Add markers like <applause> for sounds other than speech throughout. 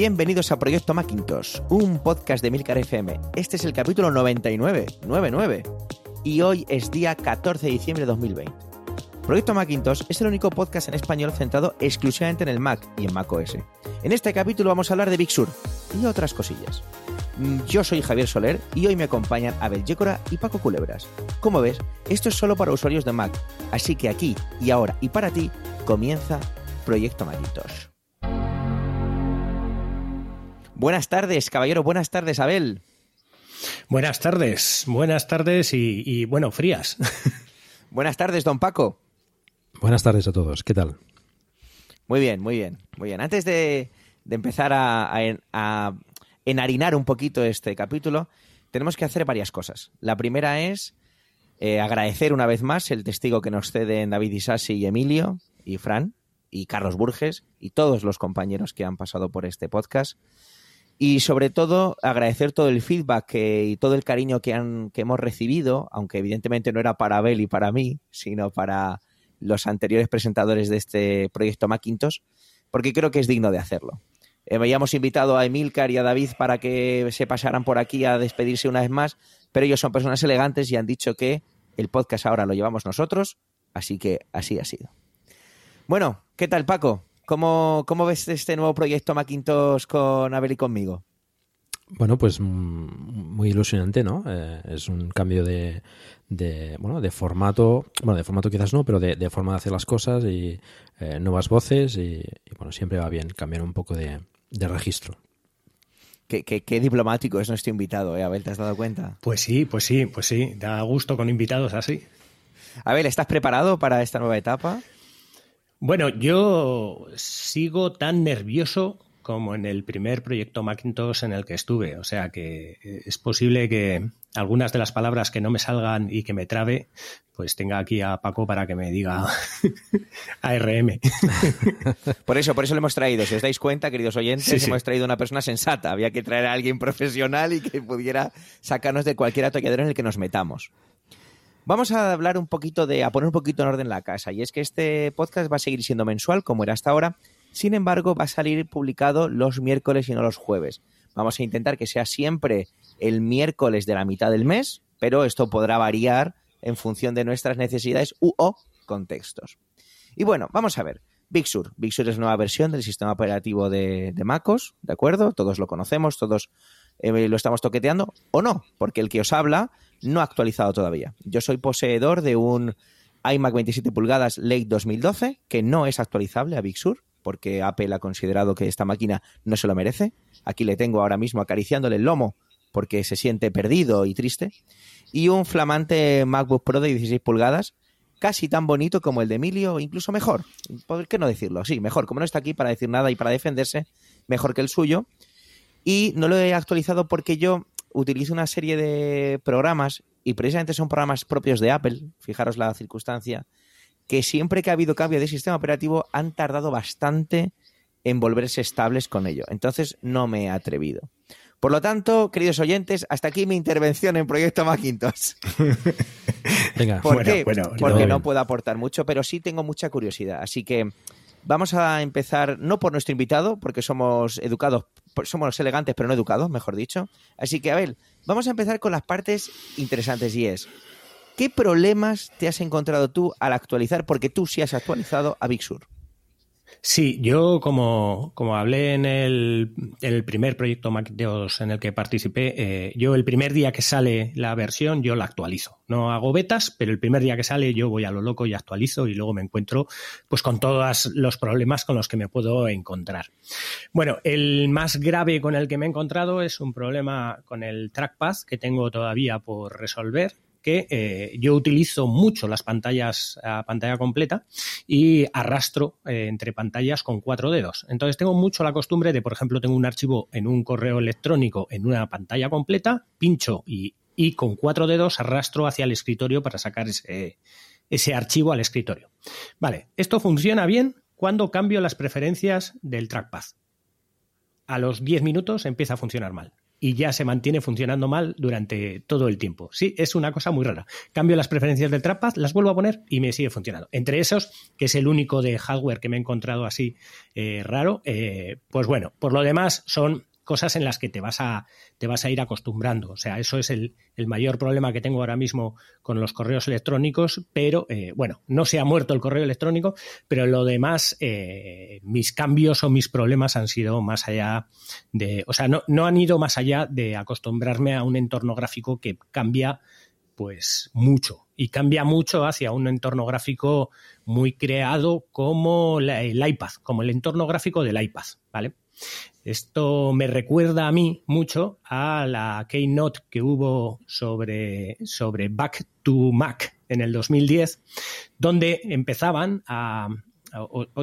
Bienvenidos a Proyecto Macintosh, un podcast de Milcar FM. Este es el capítulo 99, 99. Y hoy es día 14 de diciembre de 2020. Proyecto Macintosh es el único podcast en español centrado exclusivamente en el Mac y en Mac OS. En este capítulo vamos a hablar de Big Sur y otras cosillas. Mm, Yo soy Javier Soler y hoy me acompañan Abel Yécora y Paco Culebras. Como ves, esto es solo para usuarios de Mac, así que aquí y ahora y para ti comienza Proyecto Macintosh. Buenas tardes, caballero. Buenas tardes, Abel. Buenas tardes, buenas tardes y, y, bueno, frías. <laughs> Buenas tardes, don Paco. Buenas tardes a todos, ¿qué tal? Muy bien, muy bien, muy bien. Antes de, de empezar a, a, a, enharinar un poquito este capítulo, tenemos que hacer varias cosas. La primera es eh, agradecer una vez más el testigo que nos ceden David Isasi y Emilio y Fran y Carlos Burges y todos los compañeros que han pasado por este podcast. Y sobre todo agradecer todo el feedback que, y todo el cariño que, han, que hemos recibido, aunque evidentemente no era para Abel y para mí, sino para los anteriores presentadores de este proyecto Macintosh, porque creo que es digno de hacerlo. Eh, habíamos invitado a Emilcar y a David para que se pasaran por aquí a despedirse una vez más, pero ellos son personas elegantes y han dicho que el podcast ahora lo llevamos nosotros, así que así ha sido. Bueno, ¿qué tal Paco? ¿Cómo, ¿Cómo, ves este nuevo proyecto Macintosh con Abel y conmigo? Bueno, pues muy ilusionante, ¿no? Eh, es un cambio de, de, bueno, de formato, bueno, de formato quizás no, pero de, de forma de hacer las cosas y eh, nuevas voces y, y, bueno, siempre va bien cambiar un poco de, de registro. Qué, qué, qué, diplomático es nuestro invitado, ¿eh, Abel? ¿Te has dado cuenta? Pues sí, pues sí, pues sí. Da gusto con invitados así. Abel, ¿estás preparado para esta nueva etapa? Bueno, yo sigo tan nervioso como en el primer proyecto Macintosh en el que estuve. O sea que es posible que algunas de las palabras que no me salgan y que me trabe, pues tenga aquí a Paco para que me diga <laughs> ARM. <laughs> Por eso, por eso lo hemos traído. Si os dais cuenta, queridos oyentes, sí, sí. hemos traído una persona sensata. Había que traer a alguien profesional y que pudiera sacarnos de cualquier atolladero en el que nos metamos. Vamos a hablar un poquito de, a poner un poquito en orden la casa. Y es que este podcast va a seguir siendo mensual, como era hasta ahora. Sin embargo, va a salir publicado los miércoles y no los jueves. Vamos a intentar que sea siempre el miércoles de la mitad del mes, pero esto podrá variar en función de nuestras necesidades u o contextos. Y bueno, vamos a ver. Big Sur. Big Sur es nueva versión del sistema operativo de, de MacOS, ¿de acuerdo? Todos lo conocemos, todos eh, lo estamos toqueteando, o no, porque el que os habla no actualizado todavía. Yo soy poseedor de un iMac 27 pulgadas Late 2012, que no es actualizable a Big Sur, porque Apple ha considerado que esta máquina no se lo merece. Aquí le tengo ahora mismo acariciándole el lomo porque se siente perdido y triste. Y un flamante MacBook Pro de 16 pulgadas, casi tan bonito como el de Emilio, incluso mejor. ¿Por qué no decirlo? Sí, mejor. Como no está aquí para decir nada y para defenderse, mejor que el suyo. Y no lo he actualizado porque yo utilizo una serie de programas, y precisamente son programas propios de Apple, fijaros la circunstancia, que siempre que ha habido cambio de sistema operativo han tardado bastante en volverse estables con ello. Entonces no me he atrevido. Por lo tanto, queridos oyentes, hasta aquí mi intervención en Proyecto Macintosh. <laughs> Venga, ¿Por bueno, qué? bueno, Porque no puedo aportar mucho, pero sí tengo mucha curiosidad. Así que vamos a empezar, no por nuestro invitado, porque somos educados, somos elegantes, pero no educados, mejor dicho. Así que, a ver, vamos a empezar con las partes interesantes y es, ¿qué problemas te has encontrado tú al actualizar? Porque tú sí has actualizado a Big Sur. Sí, yo como, como hablé en el, el, primer proyecto Macintosh en el que participé, eh, yo el primer día que sale la versión yo la actualizo. No hago betas, pero el primer día que sale yo voy a lo loco y actualizo y luego me encuentro pues con todos los problemas con los que me puedo encontrar. Bueno, el más grave con el que me he encontrado es un problema con el trackpad que tengo todavía por resolver que eh, yo utilizo mucho las pantallas a pantalla completa y arrastro eh, entre pantallas con cuatro dedos. Entonces tengo mucho la costumbre de, por ejemplo, tengo un archivo en un correo electrónico en una pantalla completa, pincho y, y con cuatro dedos arrastro hacia el escritorio para sacar ese, ese archivo al escritorio. Vale, esto funciona bien cuando cambio las preferencias del trackpad. A los 10 minutos empieza a funcionar mal. Y ya se mantiene funcionando mal durante todo el tiempo. Sí, es una cosa muy rara. Cambio las preferencias del trackpad, las vuelvo a poner y me sigue funcionando. Entre esos, que es el único de hardware que me he encontrado así eh, raro, eh, pues bueno, por lo demás son cosas en las que te vas a, te vas a ir acostumbrando. O sea, eso es el, mayor problema que tengo ahora mismo con los correos electrónicos, pero eh, bueno, no se ha muerto el correo electrónico, pero lo demás, eh, mis cambios o mis problemas han sido más allá de, o sea, no, no han ido más allá de acostumbrarme a un entorno gráfico que cambia pues mucho y cambia mucho hacia un entorno gráfico muy creado como el iPad, como el entorno gráfico del iPad, ¿vale? Esto me recuerda a mí mucho a la keynote que hubo sobre, sobre Back to Mac en el 2010, donde empezaban a,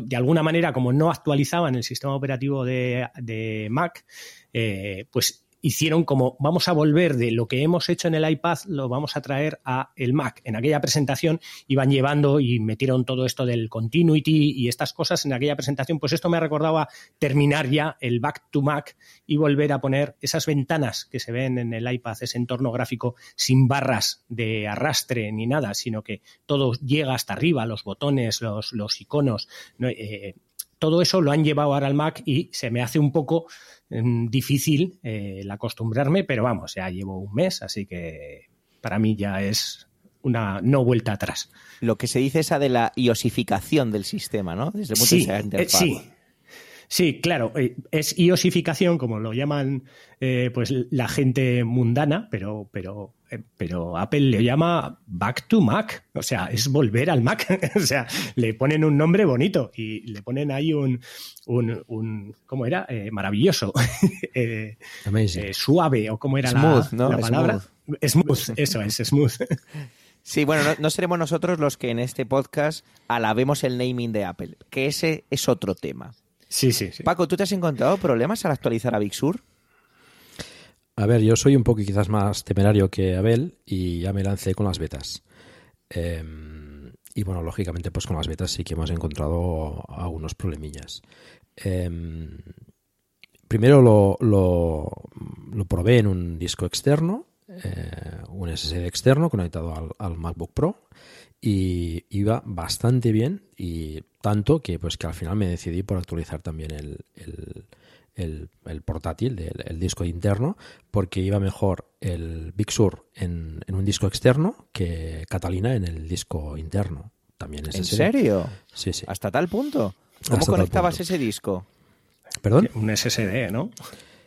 de alguna manera, como no actualizaban el sistema operativo de, Mac, eh, pues hicieron como vamos a volver de lo que hemos hecho en el iPad, lo vamos a traer a el Mac. En aquella presentación iban llevando y metieron todo esto del continuity y estas cosas en aquella presentación, pues esto me recordaba terminar ya el Back to Mac y volver a poner esas ventanas que se ven en el iPad, ese entorno gráfico sin barras de arrastre ni nada, sino que todo llega hasta arriba, los botones, los, los iconos. Eh, todo eso lo han llevado ahora al Mac y se me hace un poco mm, difícil eh, el acostumbrarme, pero vamos, ya llevo un mes, así que para mí ya es una no vuelta atrás. Lo que se dice esa de la iosificación del sistema, ¿no? Desde el punto de vista de eh, sí, Sí, claro, eh, es iosificación, como lo llaman eh, pues la gente mundana, pero, pero, pero Apple le llama Back to Mac, o sea, es volver al Mac, <laughs> o sea, le ponen un nombre bonito y le ponen ahí un, un, un ¿cómo era? maravilloso, <laughs> suave, o cómo era la, la, palabra. <laughs> Smooth. eso es, smooth. Sí, bueno, no, no, seremos nosotros los que en este podcast alabemos el naming de Apple, que ese es otro tema. Sí, sí, Paco, ¿tú te has encontrado problemas al actualizar a Big Sur? A ver, yo soy un poco quizás más temerario que Abel y ya me lancé con las betas. Em, y bueno, lógicamente, pues con las betas sí que hemos encontrado algunos problemillas. Em, primero lo, lo, probé en un disco externo, eh, un SSD externo conectado al, MacBook Pro y iba bastante bien y tanto que pues que al final me decidí por actualizar también el, portátil, el, disco interno, porque iba mejor el Big Sur en, un disco externo que Catalina en el disco interno. También es ¿En serio? Sí, sí. ¿Hasta tal punto? ¿Cómo conectabas ese disco? ¿Perdón? Un SSD, ¿no?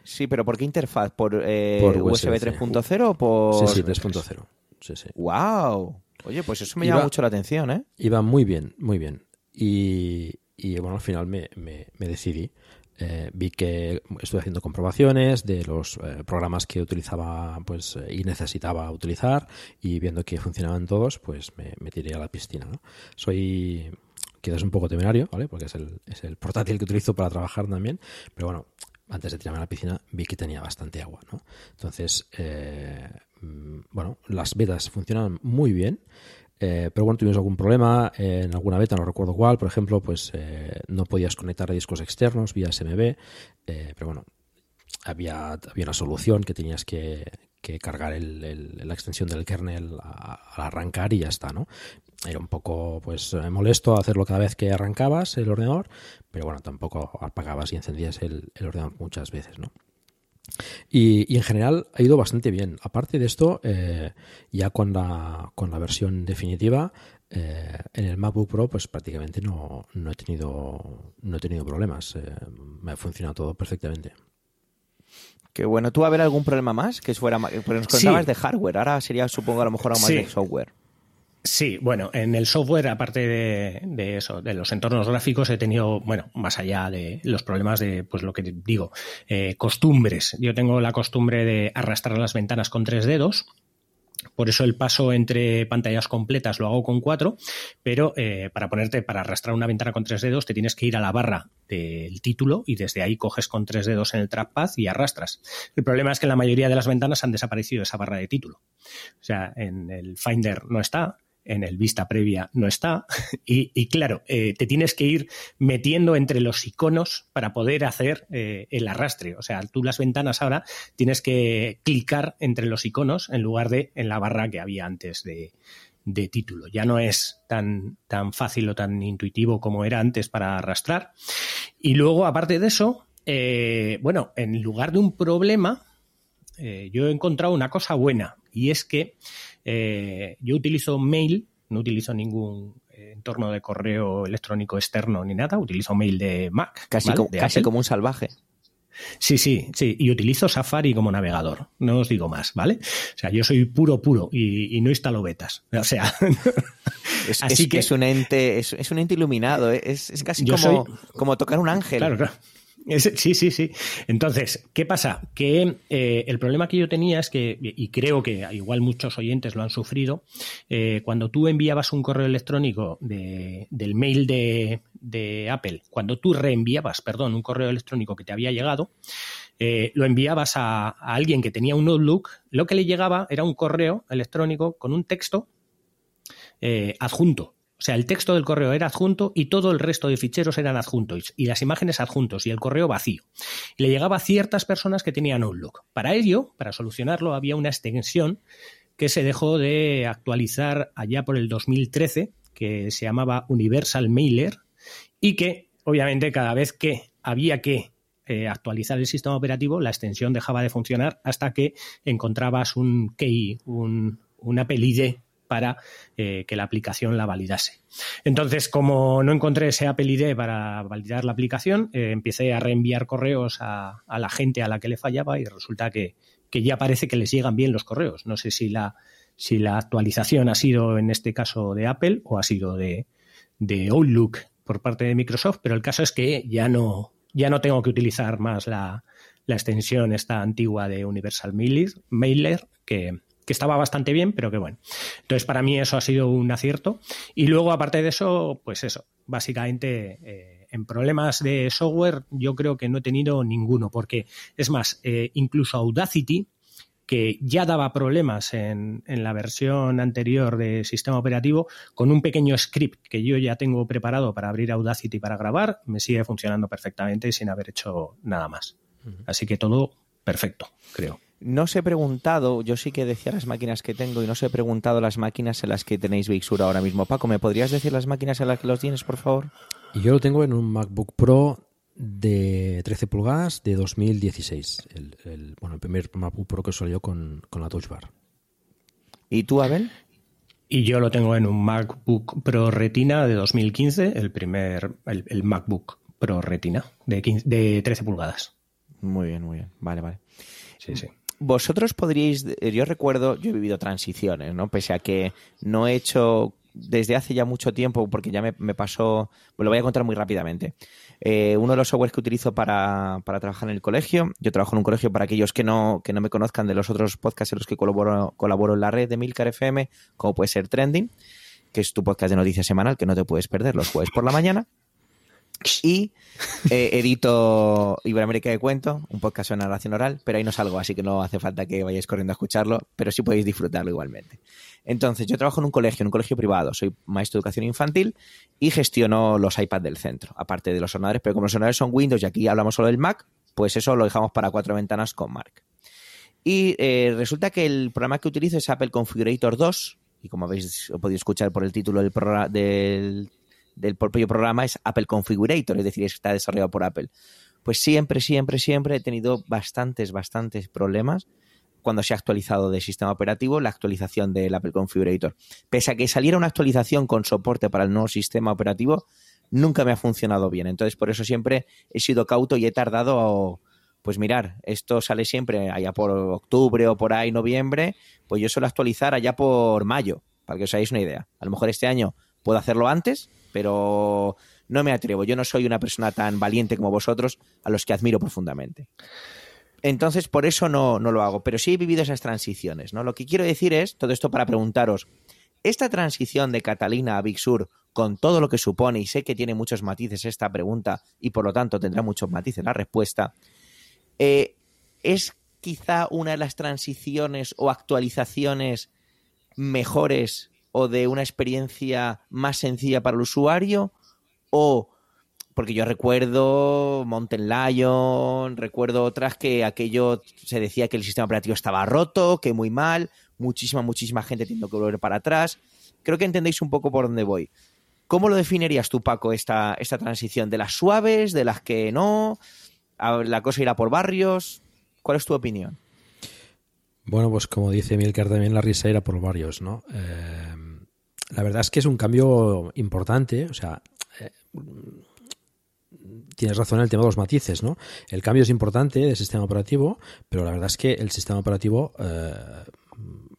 Sí, pero ¿por qué interfaz? ¿Por, eh, USB, 3.0 o por...? Sí, sí, 3.0. Sí, sí. ¡Wow! Oye, pues eso me llama mucho la atención, ¿eh? Iba muy bien, muy bien. Y, bueno, al final me, decidí. Eh, vi que estuve haciendo comprobaciones de los eh, programas que utilizaba pues eh, y necesitaba utilizar y viendo que funcionaban todos, pues me, tiré a la piscina. ¿no? Soy quizás un poco temerario, ¿vale? Porque es el, es el portátil que utilizo para trabajar también, pero bueno, antes de tirarme a la piscina vi que tenía bastante agua, ¿no? Entonces, mm, bueno, las betas funcionan muy bien. Eh, pero bueno, tuvimos algún problema en alguna beta, no recuerdo cuál, por ejemplo, pues eh, no podías conectar a discos externos vía SMB, eh, pero bueno, había, había una solución que tenías que, cargar la extensión del kernel al arrancar y ya está, ¿no? Era un poco pues molesto hacerlo cada vez que arrancabas el ordenador, pero bueno, tampoco apagabas y encendías el, el ordenador muchas veces, ¿no? Y, en general ha ido bastante bien. Aparte de esto, eh, ya con la, con la versión definitiva, eh, en el MacBook Pro, pues prácticamente no, no he tenido no he tenido problemas. Eh, me ha funcionado todo perfectamente. Qué bueno. ¿Tú a haber algún problema más? Que fuera, nos contabas de hardware. Ahora sería, supongo, a lo mejor aún más de software. Sí, bueno, en el software, aparte de, eso, de los entornos gráficos, he tenido, bueno, más allá de los problemas de, pues lo que digo, eh, costumbres. Yo tengo la costumbre de arrastrar las ventanas con tres dedos. Por eso el paso entre pantallas completas lo hago con cuatro, pero eh, para ponerte, para arrastrar una ventana con tres dedos, te tienes que ir a la barra del título y desde ahí coges con tres dedos en el trackpad y arrastras. El problema es que en la mayoría de las ventanas han desaparecido esa barra de título. O sea, en el Finder no está, en el vista previa no está. <laughs> Y, claro, eh, te tienes que ir metiendo entre los iconos para poder hacer eh, el arrastre. O sea, tú las ventanas ahora tienes que clicar entre los iconos en lugar de en la barra que había antes de, título. Ya no es tan, tan fácil o tan intuitivo como era antes para arrastrar. Y luego, aparte de eso, eh, bueno, en lugar de un problema, yo he encontrado una cosa buena y es que eh, yo utilizo mail, no utilizo ningún entorno de correo electrónico externo ni nada, utilizo mail de Mac. Casi, casi como un salvaje. Sí, sí, sí. Y utilizo Safari como navegador. No os digo más, ¿vale? O sea, yo soy puro, puro y, no instalo betas. <laughs> O sea. es, Así que es un ente, es, un ente iluminado. ¿eh? Es, casi como, como tocar un ángel. Claro, claro sí, sí, sí. Entonces, ¿qué pasa? Que eh, el problema que yo tenía es que, y creo que igual muchos oyentes lo han sufrido, eh, cuando tú enviabas un correo electrónico del mail de, Apple, cuando tú reenviabas, perdón, un correo electrónico que te había llegado, eh, lo enviabas a, a, alguien que tenía un Outlook, lo que le llegaba era un correo electrónico con un texto adjunto. O sea, el texto del correo era adjunto y todo el resto de ficheros eran adjuntos y las imágenes adjuntos y el correo vacío. Y le llegaba a ciertas personas que tenían Outlook. Para ello, para solucionarlo, había una extensión que se dejó de actualizar allá por el 2013, que se llamaba Universal Mailer y que, obviamente, cada vez que había que eh, actualizar el sistema operativo, la extensión dejaba de funcionar hasta que encontrabas un key, un, una ID para eh, que la aplicación la validase. Entonces, como no encontré ese Apple ID para validar la aplicación, eh, empecé a reenviar correos a, la gente a la que le fallaba y resulta que, ya parece que les llegan bien los correos. No sé si la, actualización ha sido en este caso de Apple o ha sido de, Outlook por parte de Microsoft, pero el caso es que ya no, tengo que utilizar más la, la extensión esta antigua de Universal Mailer, Mailer que, que estaba bastante bien, pero que bueno. Entonces, para mí eso ha sido un acierto. Y luego, aparte de eso, pues eso, básicamente eh, en problemas de software yo creo que no he tenido ninguno, porque es más, eh, incluso Audacity, que ya daba problemas en, en, la versión anterior de sistema operativo, con un pequeño script que yo ya tengo preparado para abrir Audacity para grabar, me sigue funcionando perfectamente sin haber hecho nada más. Así que todo perfecto, creo. No os he preguntado, yo sí que decía las máquinas que tengo y no os he preguntado las máquinas en las que tenéis Big Sur ahora mismo. Paco, ¿me podrías decir las máquinas en las que los tienes, por favor? Yo lo tengo en un MacBook Pro de 13 pulgadas de 2016. El, bueno, el primer MacBook Pro que salió con, con la Touch Bar. ¿Y tú, Abel? Y yo lo tengo en un MacBook Pro Retina de 2015, el primer, el, MacBook Pro Retina de, de 13 pulgadas. Muy bien, muy bien. Vale, vale. Sí, sí vosotros podríais, yo recuerdo, yo he vivido transiciones, ¿no? Pese a que no he hecho desde hace ya mucho tiempo, porque ya me, pasó, pues lo voy a contar muy rápidamente. Eh, uno de los softwares que utilizo para, trabajar en el colegio, yo trabajo en un colegio para aquellos que no, que no me conozcan de los otros podcasts en los que colaboro, colaboro en la red de Milcar FM, como puede ser Trending, que es tu podcast de noticias semanal que no te puedes perder los jueves por la mañana. <laughs> Y eh, edito Iberoamérica de Cuento, un podcast de narración oral, pero ahí no salgo, así que no hace falta que vayáis corriendo a escucharlo, pero sí podéis disfrutarlo igualmente. Entonces, yo trabajo en un colegio, en un colegio privado, soy maestro de educación infantil y gestiono los iPads del centro, aparte de los ordenadores, pero como los ordenadores son Windows y aquí hablamos solo del Mac, pues eso lo dejamos para cuatro ventanas con Mark. Y eh, resulta que el programa que utilizo es Apple Configurator 2, y como habéis podido escuchar por el título del, del del propio programa es Apple Configurator, es decir, está desarrollado por Apple. Pues siempre, siempre, siempre he tenido bastantes, bastantes problemas cuando se ha actualizado de sistema operativo la actualización del Apple Configurator. Pese a que saliera una actualización con soporte para el nuevo sistema operativo, nunca me ha funcionado bien. Entonces, por eso siempre he sido cauto y he tardado, pues mirar, esto sale siempre allá por octubre o por ahí, noviembre, pues yo suelo actualizar allá por mayo, para que os hagáis una idea. A lo mejor este año puedo hacerlo antes, pero no me atrevo. Yo no soy una persona tan valiente como vosotros, a los que admiro profundamente. Entonces, por eso no, no lo hago, pero sí he vivido esas transiciones. ¿no? Lo que quiero decir es, todo esto para preguntaros, esta transición de Catalina a Big Sur, con todo lo que supone, y sé que tiene muchos matices esta pregunta, y por lo tanto tendrá muchos matices la respuesta, eh, ¿es quizá una de las transiciones o actualizaciones mejores o de una experiencia más sencilla para el usuario o porque yo recuerdo Mountain Lion, recuerdo otras que aquello se decía que el sistema operativo estaba roto, que muy mal, muchísima, muchísima gente tiene que volver para atrás. Creo que entendéis un poco por dónde voy. ¿Cómo lo definirías tú, Paco, esta, esta transición? ¿De las suaves, de las que no? ¿La cosa irá por barrios? ¿Cuál es tu opinión? Bueno, pues como dice Milker, también la risa irá por barrios, ¿no? Eh, la verdad es que es un cambio importante, o sea, eh, tienes razón en el tema de los matices, ¿no? El cambio es importante del sistema operativo, pero la verdad es que el sistema operativo eh,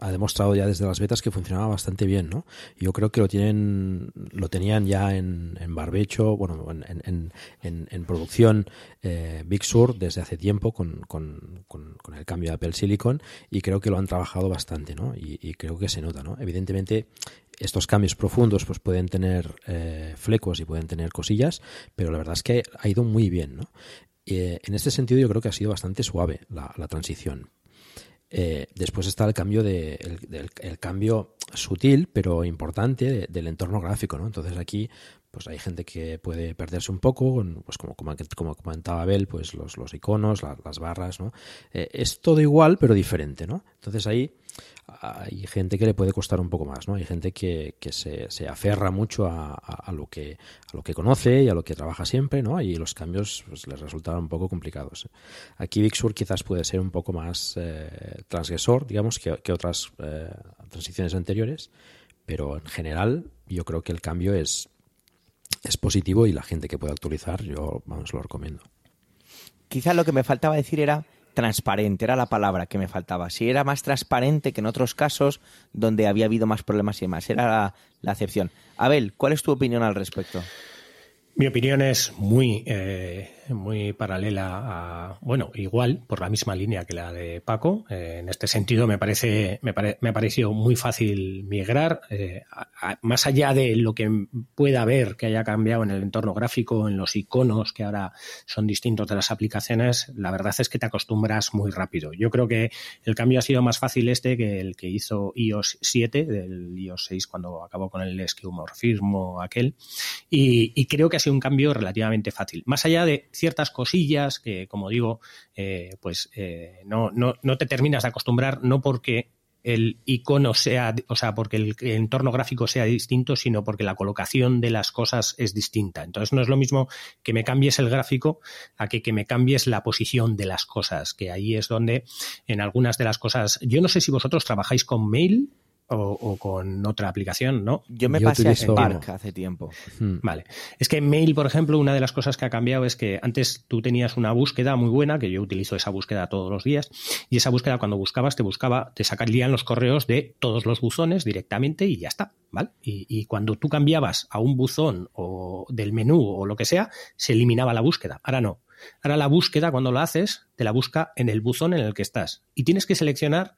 ha demostrado ya desde las betas que funcionaba bastante bien, ¿no? Yo creo que lo tienen, lo tenían ya en, barbecho, bueno, en, en, producción eh, Big Sur desde hace tiempo con, el cambio de Apple Silicon y creo que lo han trabajado bastante, ¿no? Y, y creo que se nota, ¿no? Evidentemente estos cambios profundos pues pueden tener eh, flecos y pueden tener cosillas, pero la verdad es que ha ido muy bien, ¿no? Eh, en este sentido yo creo que ha sido bastante suave la, transición. Eh, después está el cambio de el, cambio sutil pero importante del entorno gráfico, ¿no? Entonces aquí pues hay gente que puede perderse un poco, pues como, como, comentaba Abel, pues los, los iconos, las barras, ¿no? es todo igual pero diferente, ¿no? Entonces ahí hay gente que le puede costar un poco más, ¿no? Hay gente que, se, se, aferra mucho a, lo que, a lo que conoce y a lo que trabaja siempre, ¿no? Y los cambios pues, les resultan un poco complicados. Aquí Big Sur quizás puede ser un poco más eh, transgresor, digamos, que, otras eh, transiciones anteriores, pero en general yo creo que el cambio es, es positivo y la gente que puede actualizar, yo, vamos, lo recomiendo. Quizás lo que me faltaba decir era transparente, era la palabra que me faltaba. Si era más transparente que en otros casos donde había habido más problemas y demás, era la, la acepción. Abel, ¿cuál es tu opinión al respecto? Mi opinión es muy, eh, muy paralela a, bueno, igual, por la misma línea que la de Paco. Eh, en este sentido, me parece, me, me ha parecido muy fácil migrar. Eh, más allá de lo que pueda haber que haya cambiado en el entorno gráfico, en los iconos que ahora son distintos de las aplicaciones, la verdad es que te acostumbras muy rápido. Yo creo que el cambio ha sido más fácil este que el que hizo iOS 7, del iOS 6 cuando acabó con el esquemorfismo aquel. Y creo que ha sido un cambio relativamente fácil. Más allá de ciertas cosillas que, como digo, eh, pues eh, no, no, no te terminas de acostumbrar, no porque el icono sea, o sea, porque el entorno gráfico sea distinto, sino porque la colocación de las cosas es distinta. Entonces no es lo mismo que me cambies el gráfico a que, que me cambies la posición de las cosas, que ahí es donde en algunas de las cosas, yo no sé si vosotros trabajáis con mail o, con otra aplicación, ¿no? Yo me pasé a Spark hace tiempo. Hmm. Vale. Es que Mail, por ejemplo, una de las cosas que ha cambiado es que antes tú tenías una búsqueda muy buena, que yo utilizo esa búsqueda todos los días, y esa búsqueda cuando buscabas te buscaba, te sacarían los correos de todos los buzones directamente y ya está, ¿vale? Y, y cuando tú cambiabas a un buzón o del menú o lo que sea, se eliminaba la búsqueda. Ahora no. Ahora la búsqueda, cuando la haces, te la busca en el buzón en el que estás. Y tienes que seleccionar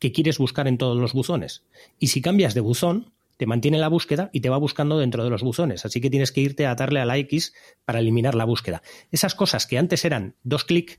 que quieres buscar en todos los buzones. Y si cambias de buzón, te mantiene la búsqueda y te va buscando dentro de los buzones. Así que tienes que irte a darle a la X para eliminar la búsqueda. Esas cosas que antes eran dos clics,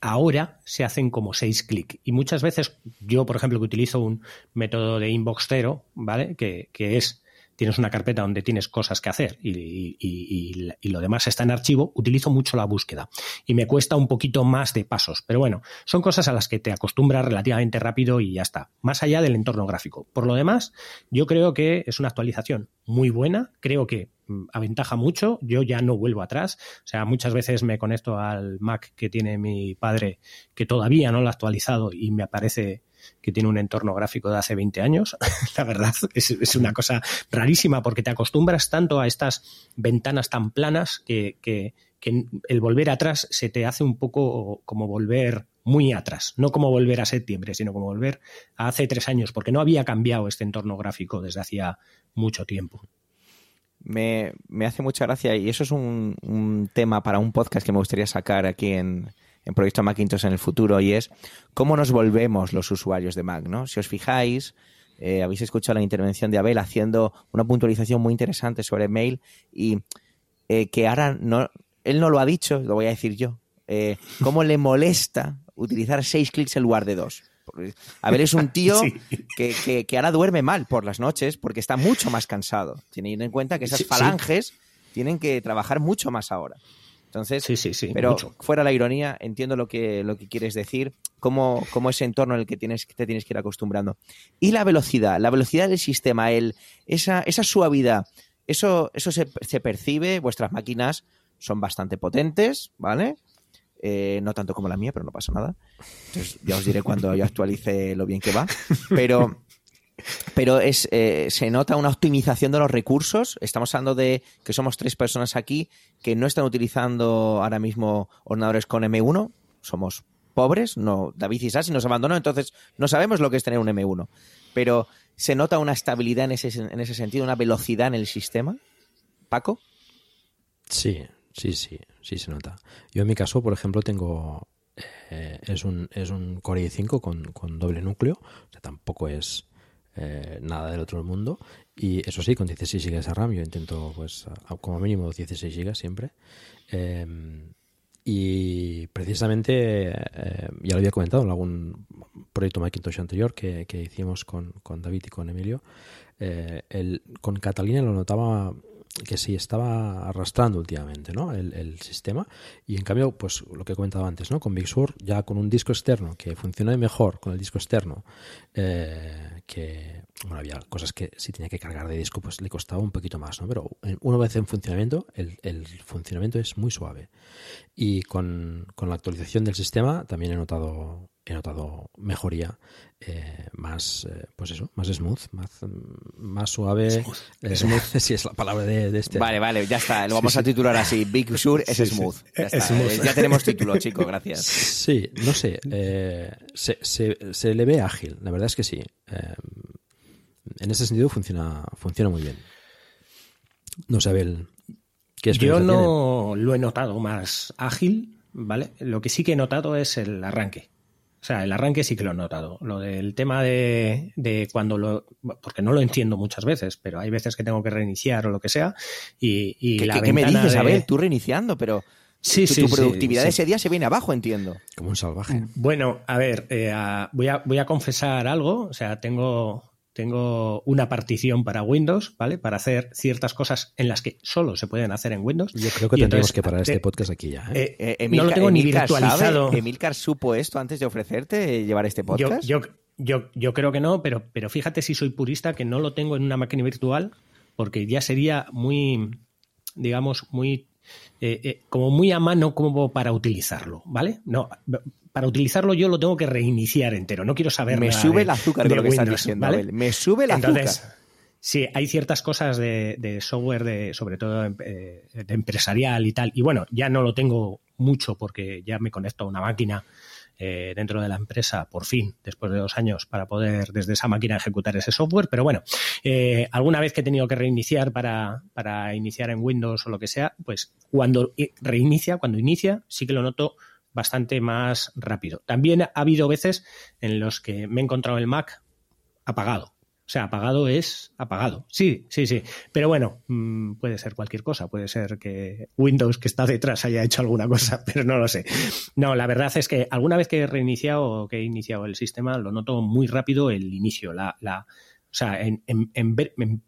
ahora se hacen como seis clics. Y muchas veces, yo, por ejemplo, que utilizo un método de inbox cero, ¿vale? Que, que es tienes una carpeta donde tienes cosas que hacer y, lo demás está en archivo, utilizo mucho la búsqueda y me cuesta un poquito más de pasos. Pero bueno, son cosas a las que te acostumbras relativamente rápido y ya está, más allá del entorno gráfico. Por lo demás, yo creo que es una actualización muy buena, creo que mm, aventaja mucho, yo ya no vuelvo atrás, o sea, muchas veces me conecto al Mac que tiene mi padre que todavía no lo ha actualizado y me aparece que tiene un entorno gráfico de hace 20 años. <laughs> La verdad es, una cosa rarísima porque te acostumbras tanto a estas ventanas tan planas que, que, el volver atrás se te hace un poco como volver muy atrás, no como volver a septiembre, sino como volver a hace tres años, porque no había cambiado este entorno gráfico desde hacía mucho tiempo. Me, hace mucha gracia y eso es un, un, tema para un podcast que me gustaría sacar aquí en, en Proyecto Macintosh en el futuro y es cómo nos volvemos los usuarios de Mac, ¿no? Si os fijáis, eh, habéis escuchado la intervención de Abel haciendo una puntualización muy interesante sobre mail y eh, que ahora no, él no lo ha dicho, lo voy a decir yo. Eh, ¿Cómo le molesta utilizar seis clics en lugar de dos? Abel es un tío <laughs> que, que, ahora duerme mal por las noches porque está mucho más cansado, teniendo en cuenta que esas falanges tienen que trabajar mucho más ahora. Entonces, sí, sí, sí, pero fuera la ironía, entiendo lo que, lo que quieres decir, cómo, cómo ese entorno en el que tienes, te tienes que ir acostumbrando. Y la velocidad, la velocidad del sistema, el, esa, esa suavidad, eso, eso se, se percibe, vuestras máquinas son bastante potentes, ¿vale? Eh, no tanto como la mía, pero no pasa nada. Entonces ya os diré cuando yo actualice lo bien que va. Pero, pero es, eh, se nota una optimización de los recursos. Estamos hablando de que somos tres personas aquí que no están utilizando ahora mismo ordenadores con M1. Somos pobres, no, David y Sassi nos abandonó, entonces no sabemos lo que es tener un M1. Pero se nota una estabilidad en ese, en ese sentido, una velocidad en el sistema. Paco. Sí, Sí, sí, sí se nota. Yo en mi caso, por ejemplo, tengo eh, es un es un Core i5 con, con doble núcleo, o sea, tampoco es eh, nada del otro mundo. Y eso sí, con 16 GB de RAM yo intento, pues, como mínimo 16 GB siempre. Em, y precisamente, eh, ya lo había comentado en algún proyecto Macintosh anterior que, que hicimos con, con, David y con Emilio, el, con Catalina lo notaba que sí estaba arrastrando últimamente ¿no? el, sistema y en cambio pues lo que he comentado antes ¿no? con Big Sur ya con un disco externo que funciona mejor con el disco externo eh, que bueno había cosas que si tenía que cargar de disco pues le costaba un poquito más ¿no? pero una vez en funcionamiento el, el funcionamiento es muy suave y con, con la actualización del sistema también he notado he notado mejoría eh, más eh, pues eso más smooth más, más suave. Smooth, eh, <laughs> smooth si es la palabra de, este. Vale vale ya está lo vamos a titular así Big Sur es smooth, ya, ya, tenemos título chico gracias. Sí no sé se, se, se, le ve ágil la verdad es que sí. En ese sentido funciona funciona muy bien. No sé Abel ¿qué yo no lo he notado más ágil vale lo que sí que he notado es el arranque o sea, el arranque sí que lo he notado. Lo del tema de, de, cuando lo. Porque no lo entiendo muchas veces, pero hay veces que tengo que reiniciar o lo que sea. Y, y ¿Qué, la ¿qué me dices? A ver, tú reiniciando, pero. Sí, tu, sí, tu productividad ese día se viene abajo, entiendo. Como un salvaje. Bueno, a ver, eh, voy, a, voy a confesar algo. O sea, tengo, tengo una partición para Windows, ¿vale? Para hacer ciertas cosas en las que solo se pueden hacer en Windows. Yo creo que tendríamos que parar este podcast aquí ya. ¿eh? Eh, eh, no lo tengo ni virtualizado. ¿Emilcar supo esto antes de ofrecerte llevar este podcast? Yo, yo, yo, creo que no, pero, pero fíjate si soy purista que no lo tengo en una máquina virtual porque ya sería muy, digamos, muy como muy a mano como para utilizarlo, ¿vale? No, para utilizarlo yo lo tengo que reiniciar entero. No quiero saber Me sube el azúcar de lo que estás diciendo, Me sube el azúcar. Sí, hay ciertas cosas de, software, de, sobre todo eh, de empresarial y tal. Y bueno, ya no lo tengo mucho porque ya me conecto a una máquina eh, dentro de la empresa, por fin, después de dos años, para poder desde esa máquina ejecutar ese software. Pero bueno, eh, alguna vez que he tenido que reiniciar para, para iniciar en Windows o lo que sea, pues cuando reinicia, cuando inicia, sí que lo noto bastante más rápido. También ha habido veces en los que me he encontrado el Mac apagado. O sea, apagado es apagado. Sí, sí, sí. Pero bueno, mm, puede ser cualquier cosa. Puede ser que Windows que está detrás haya hecho alguna cosa, <laughs> pero no lo sé. No, la verdad es que alguna vez que he reiniciado o que he iniciado el sistema, lo noto muy rápido el inicio. La, o sea, en, en, en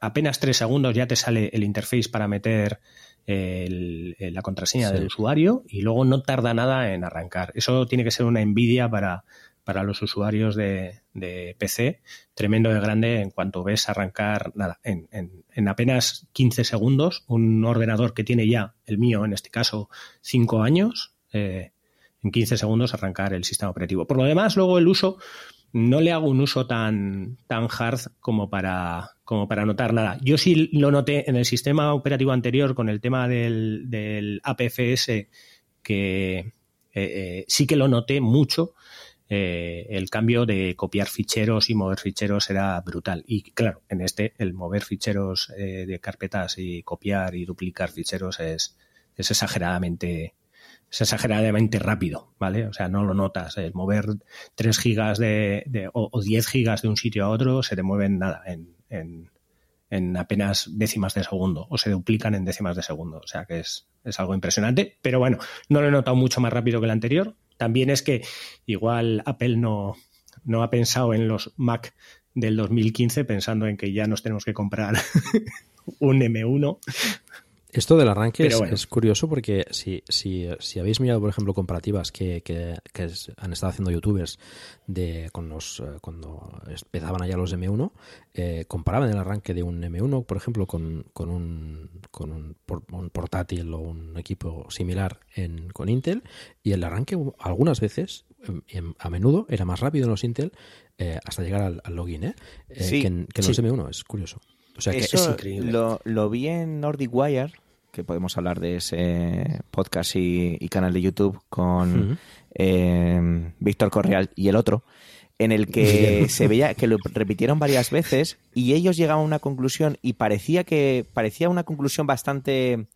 apenas tres segundos ya te sale el interface para meter la contraseña del usuario y luego no tarda nada en arrancar. Eso tiene que ser una envidia para, para los usuarios de, PC, tremendo de grande en cuanto ves arrancar, nada, en, en, apenas 15 segundos, un ordenador que tiene ya, el mío en este caso, 5 años, eh, en 15 segundos arrancar el sistema operativo. Por lo demás, luego el uso, no le hago un uso tan, tan hard como para, como para notar nada. Yo sí lo noté en el sistema operativo anterior con el tema del, del APFS, que eh, eh, sí que lo noté mucho. Eh, el cambio de copiar ficheros y mover ficheros era brutal. Y claro, en este, el mover ficheros de carpetas y copiar y duplicar ficheros es, es exageradamente es exageradamente rápido, ¿vale? O sea, no lo notas. El mover 3 gigas de, o, 10 gigas de un sitio a otro se te mueven nada en, en, en, apenas décimas de segundo o se duplican en décimas de segundo. O sea que es, es algo impresionante. Pero bueno, no lo he notado mucho más rápido que el anterior. También es que igual Apple no, no ha pensado en los Mac del 2015 pensando en que ya nos tenemos que comprar <laughs> un M1 esto del arranque es, curioso porque si, si, si, habéis mirado, por ejemplo, comparativas que, que, han estado haciendo youtubers de con los, eh, cuando empezaban allá los M1, eh, comparaban el arranque de un M1, por ejemplo, con, con, un, con un, portátil o un equipo similar en, con Intel, y el arranque algunas veces, em, em, a menudo, era más rápido en los Intel eh, hasta llegar al, login ¿eh? que en, los M1. Es curioso. Eso Lo, lo, vi en Nordic Wire, que podemos hablar de ese podcast y, canal de YouTube con eh, Víctor Correal y el otro, en el que <laughs> se veía que lo repitieron varias veces y ellos llegaban a una conclusión y parecía que parecía una conclusión bastante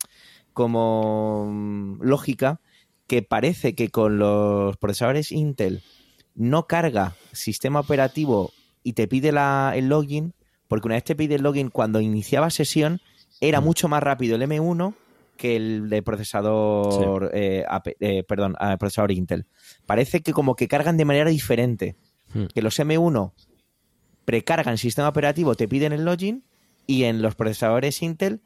como mm, lógica que parece que con los procesadores Intel no carga sistema operativo y te pide la, el login porque una vez te pide el login, cuando iniciaba sesión, era mm. mucho más rápido el M1 que el de procesador, eh, eh, perdón, procesador Intel. Parece que como que cargan de manera diferente. Mm. Que los M1 precargan sistema operativo, te piden el login, y en los procesadores Intel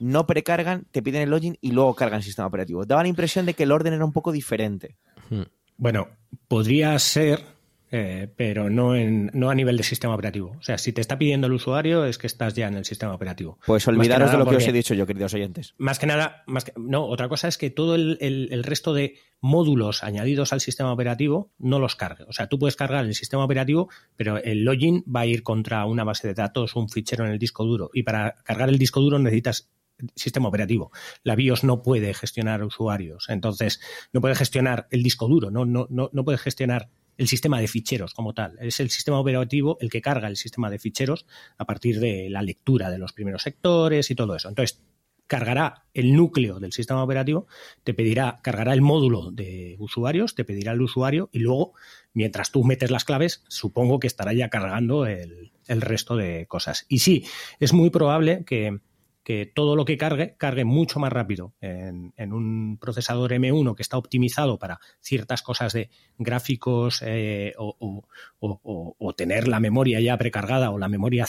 no precargan, te piden el login y luego cargan sistema operativo. Daba la impresión de que el orden era un poco diferente. Mm. Bueno, podría ser eh, pero no, en, no a nivel de sistema operativo. O sea, si te está pidiendo el usuario es que estás ya en el sistema operativo. Pues olvidaros de lo que os he dicho yo, queridos oyentes. Más que nada, más que, no, otra cosa es que todo el, el, resto de módulos añadidos al sistema operativo no los cargue. O sea, tú puedes cargar el sistema operativo, pero el login va a ir contra una base de datos, un fichero en el disco duro. Y para cargar el disco duro necesitas sistema operativo. La BIOS no puede gestionar usuarios, entonces no puede gestionar el disco duro, no, no, no, no puede gestionar el sistema de ficheros como tal. Es el sistema operativo el que carga el sistema de ficheros a partir de la lectura de los primeros sectores y todo eso. Entonces, cargará el núcleo del sistema operativo, te pedirá, cargará el módulo de usuarios, te pedirá el usuario y luego, mientras tú metes las claves, supongo que estará ya cargando el, el resto de cosas. Y sí, es muy probable que que todo lo que cargue, cargue mucho más rápido en, un procesador M1 que está optimizado para ciertas cosas de gráficos eh, o, tener la memoria ya precargada o la memoria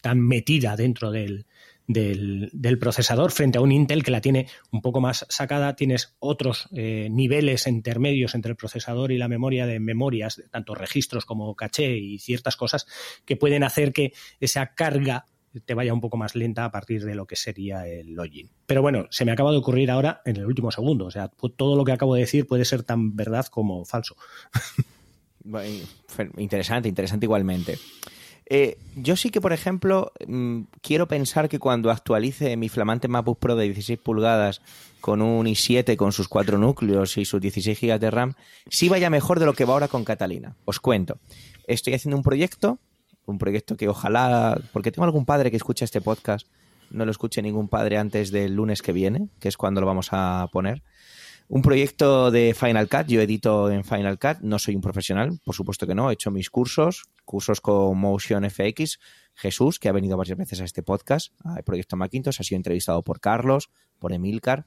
tan metida dentro del, del, procesador frente a un Intel que la tiene un poco más sacada, tienes otros eh, niveles intermedios entre el procesador y la memoria de memorias, tanto registros como caché y ciertas cosas que pueden hacer que esa carga te vaya un poco más lenta a partir de lo que sería el login. Pero bueno, se me acaba de ocurrir ahora en el último segundo. O sea, todo lo que acabo de decir puede ser tan verdad como falso. <laughs> Interesante, interesante igualmente. Eh, yo sí que, por ejemplo, mm, quiero pensar que cuando actualice mi flamante MacBook Pro de 16 pulgadas con un i7 con sus cuatro núcleos y sus 16 GB de RAM, sí vaya mejor de lo que va ahora con Catalina. Os cuento. Estoy haciendo un proyecto un proyecto que ojalá, porque tengo algún padre que escucha este podcast, no lo escuche ningún padre antes del lunes que viene, que es cuando lo vamos a poner. Un proyecto de Final Cut, yo edito en Final Cut, no soy un profesional, por supuesto que no, he hecho mis cursos, cursos con Motion FX. Jesús, que ha venido varias veces a este podcast, al proyecto Macintosh, ha sido entrevistado por Carlos, por Emilcar.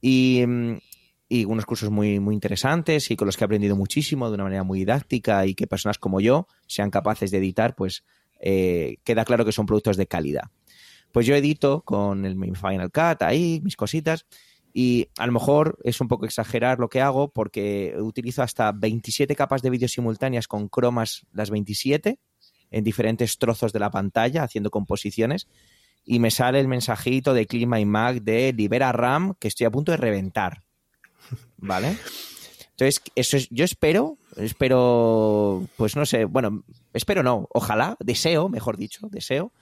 Y, mm, y unos cursos muy, muy interesantes y con los que he aprendido muchísimo de una manera muy didáctica y que personas como yo sean capaces de editar, pues eh, queda claro que son productos de calidad. Pues yo edito con el Final Cut ahí, mis cositas, y a lo mejor es un poco exagerar lo que hago porque utilizo hasta 27 capas de vídeo simultáneas con cromas las 27 en diferentes trozos de la pantalla haciendo composiciones y me sale el mensajito de Clima y Mac de libera RAM que estoy a punto de reventar ¿Vale? Entonces, eso es, yo espero, espero, pues no sé, bueno, espero no, ojalá, deseo, mejor dicho, deseo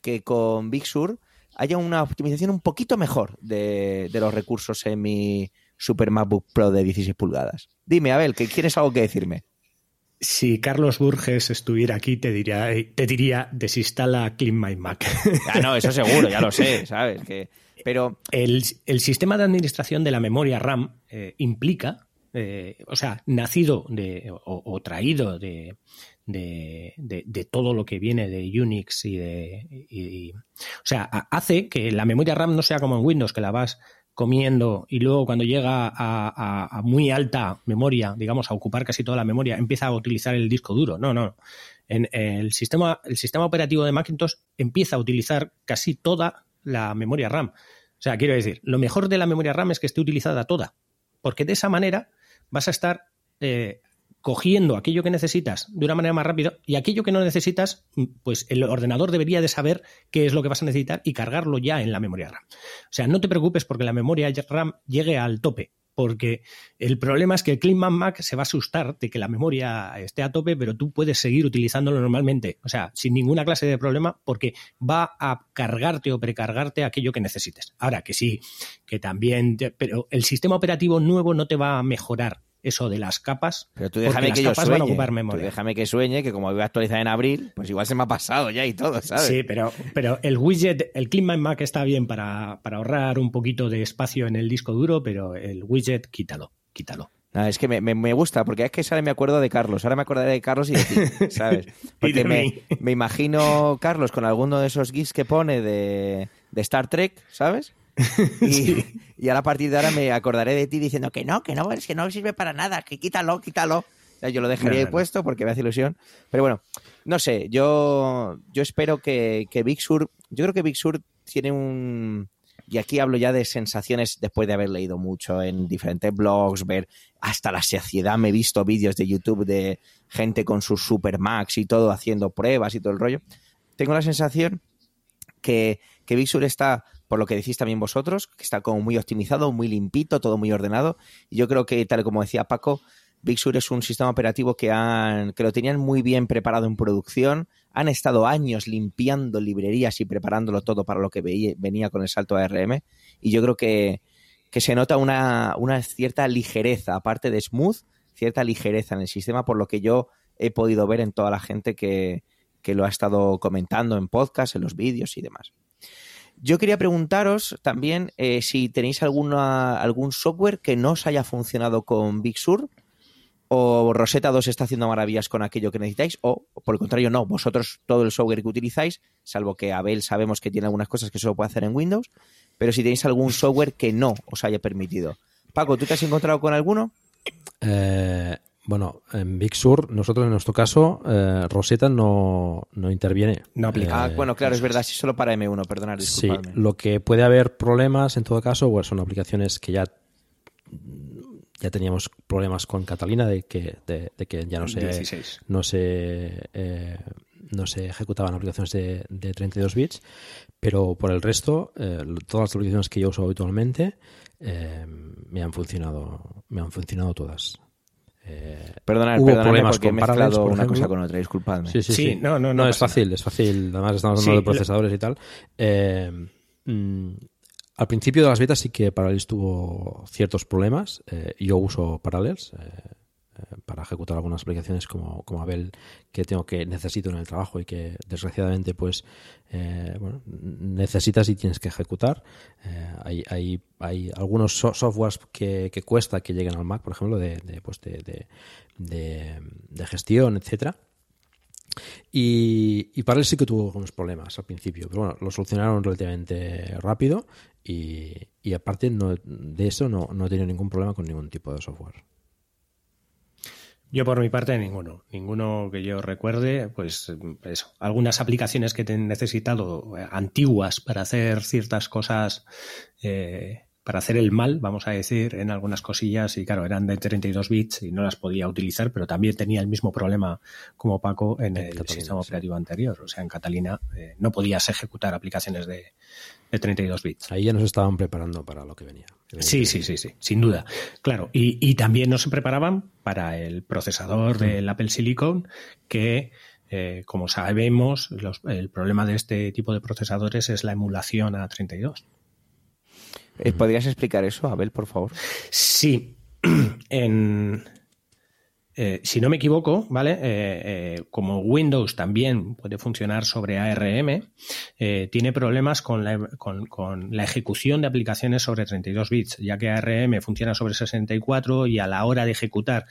que con Big Sur haya una optimización un poquito mejor de, los recursos en mi Super MacBook Pro de 16 pulgadas. Dime, Abel, que ¿tienes algo que decirme? Si Carlos Burges estuviera aquí, te diría, te diría desinstala Clean My Mac. Ah, no, eso seguro, ya lo <laughs> sé, ¿sabes? Que pero el, sistema de administración de la memoria RAM eh, implica, eh, o sea, nacido de, o, traído de, de, todo lo que viene de Unix y de... o sea, hace que la memoria RAM no sea como en Windows, que la vas comiendo y luego cuando llega a, muy alta memoria, digamos, a ocupar casi toda la memoria, empieza a utilizar el disco duro. No, no. En el sistema, el sistema operativo de Macintosh empieza a utilizar casi toda la memoria RAM. O sea, quiero decir, lo mejor de la memoria RAM es que esté utilizada toda, porque de esa manera vas a estar eh, cogiendo aquello que necesitas de una manera más rápida y aquello que no necesitas, pues el ordenador debería de saber qué es lo que vas a necesitar y cargarlo ya en la memoria RAM. O sea, no te preocupes porque la memoria RAM llegue al tope, porque el problema es que el CleanMan Mac se va a asustar de que la memoria esté a tope, pero tú puedes seguir utilizándolo normalmente, o sea, sin ninguna clase de problema, porque va a cargarte o precargarte aquello que necesites. Ahora que sí, que también, pero el sistema operativo nuevo no te va a mejorar eso de las capas. Pero tú déjame que yo sueñe. Tú déjame que sueñe, que como voy a actualizar en abril, pues igual se me ha pasado ya y todo, ¿sabes? Sí, pero, pero el widget, el CleanMan Mac está bien para, ahorrar un poquito de espacio en el disco duro, pero el widget, quítalo, quítalo. es que me, gusta, porque es que sale me acuerdo de Carlos. Ahora me acordaré de Carlos y de ti, <laughs> ¿sabes? Porque me, me, imagino Carlos con alguno de esos GIFs que pone de, de Star Trek, ¿sabes? <laughs> Y, ahora a partir de ahora me acordaré de ti diciendo que no, que no, es que no sirve para nada, que quítalo, quítalo. yo lo dejaría puesto porque me hace ilusión. Pero bueno, no sé, yo, yo espero que, que Big Sur, yo creo que Big Sur tiene un... Y aquí hablo ya de sensaciones después de haber leído mucho en diferentes blogs, ver hasta la saciedad. Me he visto vídeos de YouTube de gente con sus Super Max y todo haciendo pruebas y todo el rollo. Tengo la sensación que, que Big Sur está por lo que decís también vosotros, que está como muy optimizado, muy limpito, todo muy ordenado. Y yo creo que, tal como decía Paco, Big Sur es un sistema operativo que, han, que lo tenían muy bien preparado en producción, han estado años limpiando librerías y preparándolo todo para lo que venía con el salto ARM. Y yo creo que, se nota una, una cierta ligereza, aparte de smooth, cierta ligereza en el sistema, por lo que yo he podido ver en toda la gente que, que lo ha estado comentando en podcast, en los vídeos y demás. Yo quería preguntaros también eh, si tenéis alguna, algún software que no os haya funcionado con Big Sur o Rosetta 2 está haciendo maravillas con aquello que necesitáis o por el contrario no, vosotros todo el software que utilizáis, salvo que Abel sabemos que tiene algunas cosas que solo puede hacer en Windows, pero si tenéis algún software que no os haya permitido. Paco, ¿tú te has encontrado con alguno? Eh, bueno, en Big Sur, nosotros en nuestro caso, eh, Rosetta no, no interviene. No aplica. ah, bueno, claro, es verdad, sí, solo para M1, perdonad, disculpadme. Sí, lo que puede haber problemas en todo caso, bueno, son aplicaciones que ya ya teníamos problemas con Catalina de que, de, que ya no se, no se eh, no se ejecutaban aplicaciones de, de, 32 bits, pero por el resto, eh, todas las aplicaciones que yo uso habitualmente me han funcionado, me han funcionado todas. Eh, perdonad, hubo problemas porque con he mezclado una cosa con otra, disculpadme. Sí, sí, sí. No, no, no, es fácil, es fácil. Además estamos hablando de procesadores y tal. Eh, mm, al principio de las betas sí que Parallels tuvo ciertos problemas. Eh, yo uso Parallels. Eh, para ejecutar algunas aplicaciones como, como Abel que tengo que necesito en el trabajo y que desgraciadamente pues eh, bueno, necesitas y tienes que ejecutar eh, hay, hay, hay, algunos softwares que, cuesta que lleguen al Mac por ejemplo de, pues de, de, gestión etcétera y, y, para él sí que tuvo algunos problemas al principio, pero bueno, lo solucionaron relativamente rápido y, y aparte no, de eso no, no he tenido ningún problema con ningún tipo de software. Yo por mi parte ninguno, ninguno que yo recuerde, pues eso, algunas aplicaciones que he necesitado eh, antiguas para hacer ciertas cosas, eh, para hacer el mal, vamos a decir, en algunas cosillas y claro, eran de 32 bits y no las podía utilizar, pero también tenía el mismo problema como Paco en el sistema operativo anterior, o sea, en Catalina eh, no podías ejecutar aplicaciones de, de 32 bits. Ahí ya nos estaban preparando para lo que venía. Sí, sí, sí, sí, sin duda. Claro, y, también nos preparaban para el procesador del Apple Silicon que... Eh, como sabemos, el problema de este tipo de procesadores es la emulación a 32. ¿Podrías explicar eso, Abel, por favor? Sí. <clears throat> En, eh, si no me equivoco, ¿vale? Eh, eh, como Windows también puede funcionar sobre ARM, tiene problemas con la, ejecución de aplicaciones sobre 32 bits, ya que ARM funciona sobre 64 y a la hora de ejecutar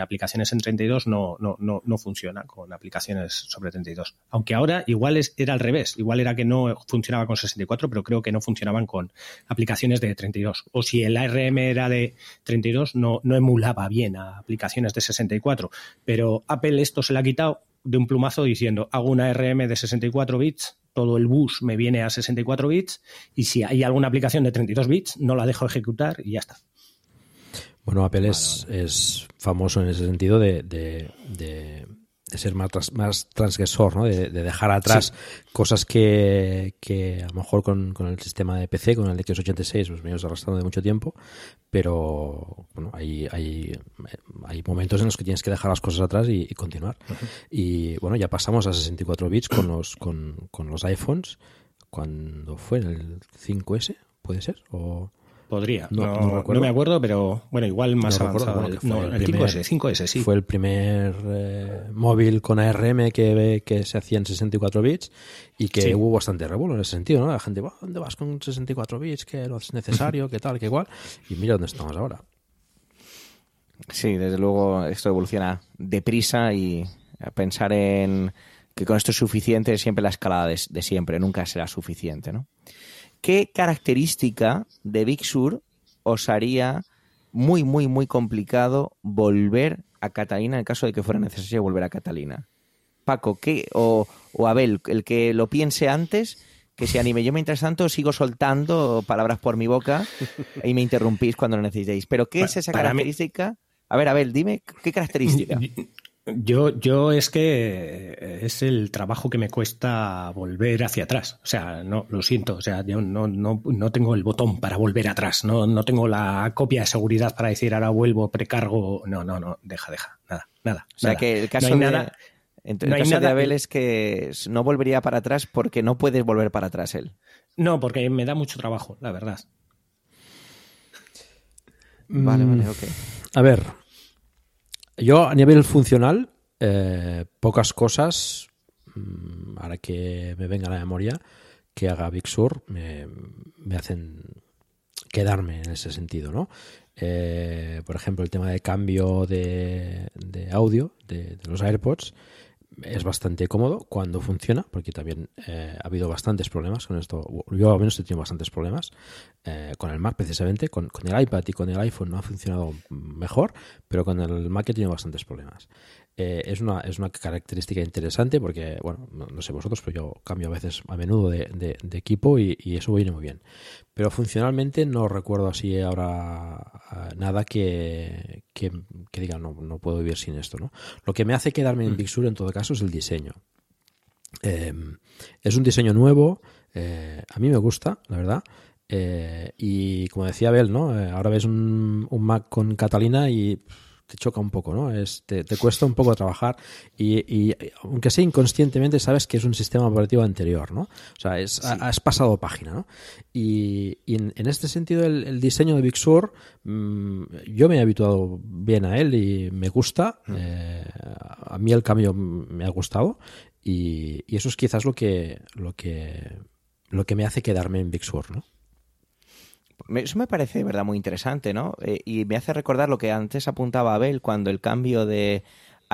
aplicaciones en 32 no, no, no, no, funciona con aplicaciones sobre 32. Aunque ahora igual es, era al revés, igual era que no funcionaba con 64, pero creo que no funcionaban con aplicaciones de 32. O si el ARM era de 32, no, no emulaba bien a aplicaciones de 64, pero Apple esto se le ha quitado de un plumazo diciendo hago una RM de 64 bits, todo el bus me viene a 64 bits y si hay alguna aplicación de 32 bits no la dejo ejecutar y ya está. Bueno, Apple es, famoso en ese sentido de de ser más, más transgresor, ¿no? de, dejar atrás cosas que, que, a lo mejor con, con, el sistema de PC, con el X86, pues venimos arrastrando de mucho tiempo, pero bueno, hay, hay, hay momentos en los que tienes que dejar las cosas atrás y, continuar. Y bueno, ya pasamos a 64 bits con los, con, con los iPhones, cuando fue en el 5S, ¿puede ser? O... Podría, no, me acuerdo, pero bueno, igual más avanzado. el, 5S, 5S, sí. Fue el primer eh, móvil con ARM que, que se hacía en 64 bits y que hubo bastante revuelo en ese sentido, ¿no? La gente, ¿dónde vas con 64 bits? ¿Qué lo es necesario? ¿Qué tal? ¿Qué igual? Y mira dónde estamos ahora. Sí, desde luego esto evoluciona deprisa y pensar en que con esto es suficiente siempre la escalada de, de siempre, nunca será suficiente, ¿no? ¿Qué característica de Big Sur os haría muy, muy, muy complicado volver a Catalina en el caso de que fuera necesario volver a Catalina? Paco, ¿qué? O, Abel, el que lo piense antes, que se anime. Yo mientras tanto sigo soltando palabras por mi boca y me interrumpís cuando lo necesitéis. Pero ¿qué es esa característica? A ver, Abel, dime, ¿qué característica? <laughs> Yo, yo es que eh, es el trabajo que me cuesta volver hacia atrás. O sea, no, lo siento. O sea, yo no, no, no tengo el botón para volver atrás. No, no tengo la copia de seguridad para decir ahora vuelvo, precargo. No, no, no. Deja, deja. Nada, nada. O sea, que el caso, de, nada, el caso de Abel es que no volvería para atrás porque no puedes volver para atrás él. No, porque me da mucho trabajo, la verdad. Vale, vale, ok. A ver, yo a nivel funcional, eh, pocas cosas, mm, ahora que me venga a la memoria, que haga Big Sur me, hacen quedarme en ese sentido, ¿no? Eh, por ejemplo, el tema de cambio de, audio de, los AirPods es bastante cómodo cuando funciona, porque también eh, ha habido bastantes problemas con esto. Yo al menos he tenido bastantes problemas eh, con el Mac precisamente, con, el iPad y con el iPhone no ha funcionado mejor, pero con el Mac he tenido bastantes problemas. Eh, es, una, es una característica interesante porque, bueno, no, sé vosotros, pero yo cambio a veces a menudo de, equipo y, eso viene muy bien. Pero funcionalmente no recuerdo así ahora ah, nada que, que, diga no, no, puedo vivir sin esto. ¿no? Lo que me hace quedarme en mm. Big Sur en todo caso es el diseño. Em, es un diseño nuevo, eh, a mí me gusta, la verdad. Eh, y como decía Abel, ¿no? ahora ves un Mac con Catalina y te choca un poco, ¿no? Es, te, cuesta un poco trabajar y, aunque sea inconscientemente sabes que es un sistema operativo anterior, ¿no? O sea, es, has pasado página, ¿no? Y, en, este sentido el, diseño de Big Sur, mm, yo me he habituado bien a él y me gusta. Mm. Eh, a mí el cambio me ha gustado y, y, eso es quizás lo que, lo que, lo que me hace quedarme en Big Sur, ¿no? Eso me parece de verdad muy interesante, ¿no? Eh, y me hace recordar lo que antes apuntaba Abel cuando el cambio de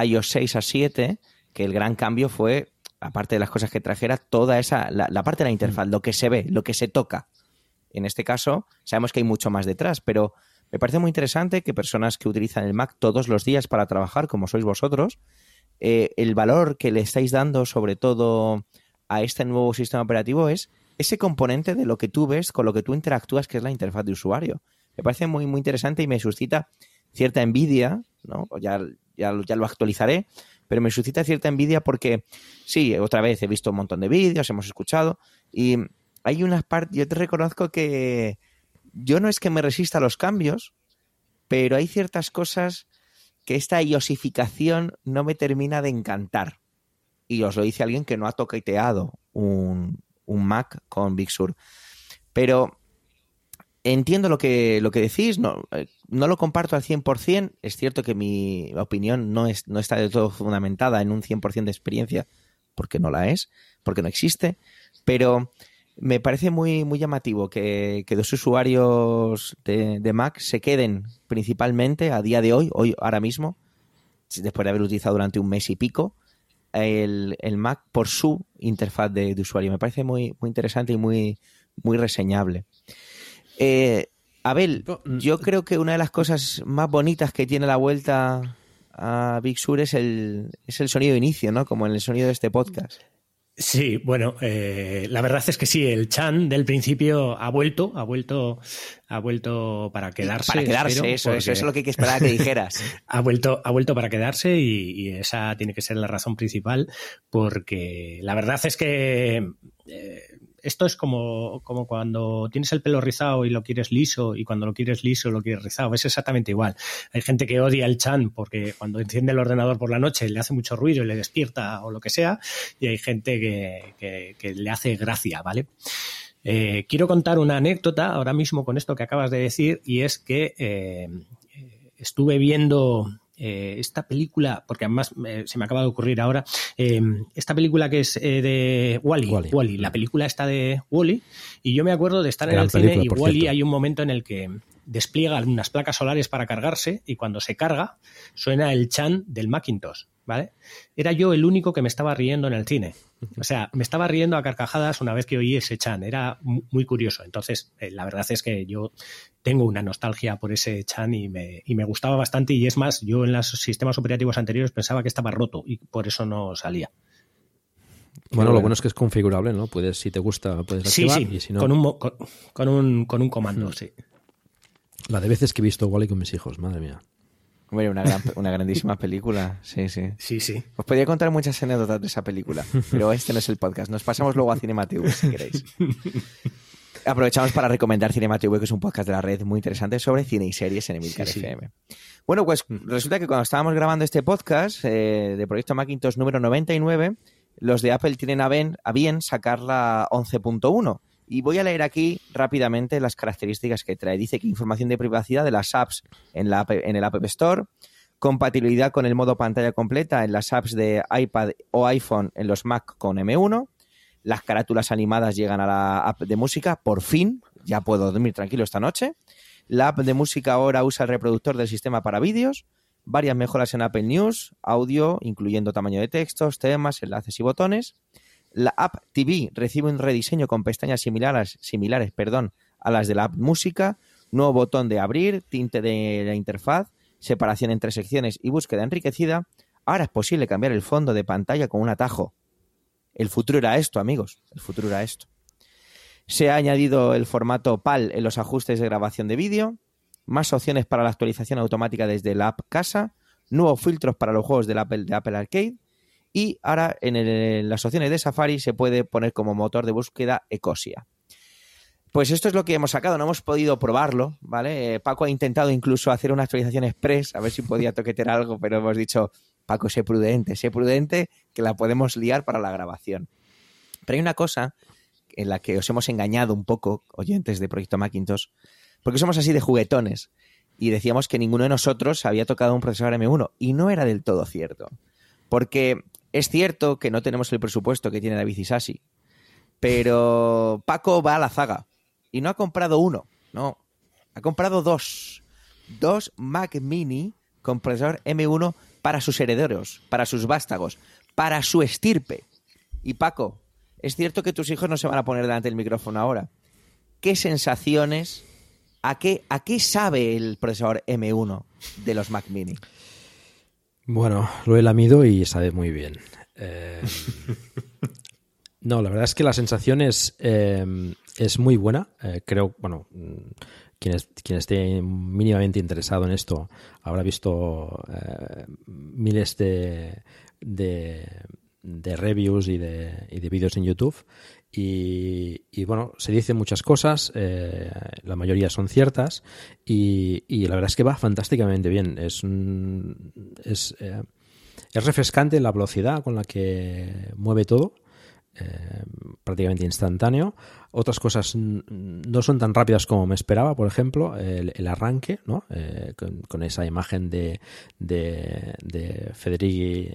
iOS 6 a 7, que el gran cambio fue, aparte de las cosas que trajera, toda esa, la, parte de la interfaz, mm. lo que se ve, lo que se toca. En este caso, sabemos que hay mucho más detrás, pero me parece muy interesante que personas que utilizan el Mac todos los días para trabajar, como sois vosotros, eh, el valor que le estáis dando sobre todo a este nuevo sistema operativo es ese componente de lo que tú ves con lo que tú interactúas, que es la interfaz de usuario. Me parece muy, muy interesante y me suscita cierta envidia, ¿no? Ya, ya, ya lo actualizaré, pero me suscita cierta envidia porque, sí, otra vez he visto un montón de vídeos, hemos escuchado, y hay unas partes, yo te reconozco que yo no es que me resista a los cambios, pero hay ciertas cosas que esta iosificación no me termina de encantar. Y os lo dice alguien que no ha toqueteado un, un Mac con Big Sur. Pero entiendo lo que, lo que decís, no, eh, no lo comparto al 100%, es cierto que mi opinión no, es, no está de todo fundamentada en un 100% de experiencia, porque no la es, porque no existe, pero me parece muy, muy llamativo que, que dos usuarios de, de, Mac se queden principalmente a día de hoy, hoy ahora mismo, después de haber utilizado durante un mes y pico, el, el Mac por su interfaz de, de, usuario. Me parece muy, muy interesante y muy, muy reseñable. Eh, Abel, mm, yo creo que una de las cosas más bonitas que tiene la vuelta a Big Sur es el, es el sonido de inicio, ¿no? Como en el sonido de este podcast. Sí, bueno, eh, la verdad es que sí, el Chan del principio ha vuelto, ha vuelto, ha vuelto para quedarse. Para quedarse, espero, eso, eso, es lo que hay que esperar a que dijeras. <laughs> ha vuelto, ha vuelto para quedarse y, y, esa tiene que ser la razón principal, porque la verdad es que eh, esto es como, como cuando tienes el pelo rizado y lo quieres liso y cuando lo quieres liso lo quieres rizado. Es exactamente igual. Hay gente que odia el chan porque cuando enciende el ordenador por la noche le hace mucho ruido y le despierta o lo que sea y hay gente que, que, le hace gracia, ¿vale? Eh, quiero contar una anécdota ahora mismo con esto que acabas de decir y es que eh, estuve viendo eh, esta película, porque además eh, se me acaba de ocurrir ahora, eh, esta película que es de Wally. Wally, la película está de Wally, y yo me acuerdo de estar en el cine y Wally cierto. hay un momento en el que despliega unas placas solares para cargarse y cuando se carga suena el chan del Macintosh, ¿vale? Era yo el único que me estaba riendo en el cine. O sea, me estaba riendo a carcajadas una vez que oí ese chan. Era mu- muy curioso. Entonces, eh, la verdad es que yo tengo una nostalgia por ese chan y me, y me gustaba bastante. Y es más, yo en los sistemas operativos anteriores pensaba que estaba roto y por eso no salía. Bueno, lo bueno. es que es configurable, ¿no? Puedes, si te gusta, puedes Sí, activar sí, y si no, con, un, mo- con, con un, con un comando, sí. La de veces que he visto Wally con mis hijos, madre mía. Hombre, una, gran, una grandísima película, sí, sí. Sí, sí. Os podría contar muchas anécdotas de esa película, pero este no es el podcast. Nos pasamos luego a CinemaTV si queréis. Aprovechamos para recomendar CinemaTV, que es un podcast de la red muy interesante sobre cine y series en Emilcar Sí, sí. FM. Bueno, pues resulta que cuando estábamos grabando este podcast eh, de Proyecto Macintosh número 99, los de Apple tienen a, ben- a bien sacar la 11.1. Y voy a leer aquí rápidamente las características que trae. Dice que información de privacidad de las apps en, la, en el App Store, compatibilidad con el modo pantalla completa en las apps de iPad o iPhone en los Mac con M1, las carátulas animadas llegan a la app de música, por fin, ya puedo dormir tranquilo esta noche. La app de música ahora usa el reproductor del sistema para vídeos, varias mejoras en Apple News, audio, incluyendo tamaño de textos, temas, enlaces y botones. La app TV recibe un rediseño con pestañas similares, similares perdón, a las de la app música, nuevo botón de abrir, tinte de la interfaz, separación entre secciones y búsqueda enriquecida. Ahora es posible cambiar el fondo de pantalla con un atajo. El futuro era esto, amigos. El futuro era esto. Se ha añadido el formato PAL en los ajustes de grabación de vídeo, más opciones para la actualización automática desde la app Casa, nuevos filtros para los juegos del Apple, de Apple Arcade y ahora en, las opciones de Safari se puede poner como motor de búsqueda Ecosia. Pues esto es lo que hemos sacado, no hemos podido probarlo, ¿vale? Eh, Paco ha intentado incluso hacer una actualización express, a ver si podía toquetear algo, pero hemos dicho, Paco, sé prudente, sé prudente, que la podemos liar para la grabación. Pero hay una cosa en la que os hemos engañado un poco, oyentes de Proyecto Macintosh, porque somos así de juguetones y decíamos que ninguno de nosotros había tocado un procesador M1 y no era del todo cierto. Porque es cierto que no tenemos el presupuesto que tiene David Isasi, pero Paco va a la zaga y no ha comprado uno, no, ha comprado dos. Dos Mac Mini con procesador M1 para sus herederos, para sus vástagos, para su estirpe. Y Paco, es cierto que tus hijos no se van a poner delante del micrófono ahora. ¿Qué sensaciones, a qué, a qué sabe el procesador M1 de los Mac Mini? Bueno, lo he lamido y sabe muy bien. Eh, <laughs> no, la verdad es que la sensación es, eh, es muy buena. Eh, creo, bueno, mm, quien, es- quien esté mínimamente interesado en esto habrá visto eh, miles de, de, de reviews y de, y de vídeos en YouTube. Y, y, bueno, se dicen muchas cosas, eh, la mayoría son ciertas y, la verdad es que va fantásticamente bien. Es, un- es, eh, es refrescante la velocidad con la que mueve todo. Prácticamente instantáneo. Otras cosas no son tan rápidas como me esperaba, por ejemplo, el, arranque, ¿no? con, esa imagen de, de, de Federighi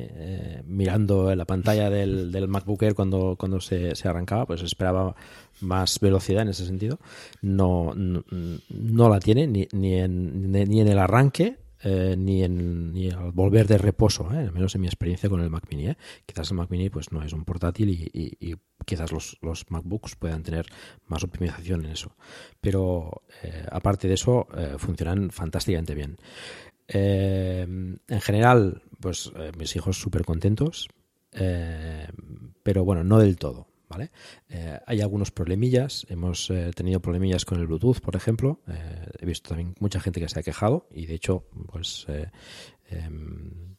mirando en la pantalla del, del MacBook Air cuando, cuando se, se, arrancaba, pues esperaba más velocidad en ese sentido. No, no, la tiene ni, ni, en, ni en el arranque eh, ni, en, ni al volver de reposo, ¿eh? al menos en mi experiencia con el Mac Mini. ¿eh? Quizás el Mac Mini pues no es un portátil y, quizás los, los, MacBooks puedan tener más optimización en eso. Pero aparte de eso, funcionan fantásticamente bien. en general, pues mis hijos súper contentos, pero bueno, no del todo. ¿Vale? Eh, hay algunos problemillas, hemos eh, tenido problemillas con el Bluetooth, por ejemplo, eh, he visto también mucha gente que se ha quejado y de hecho, pues em,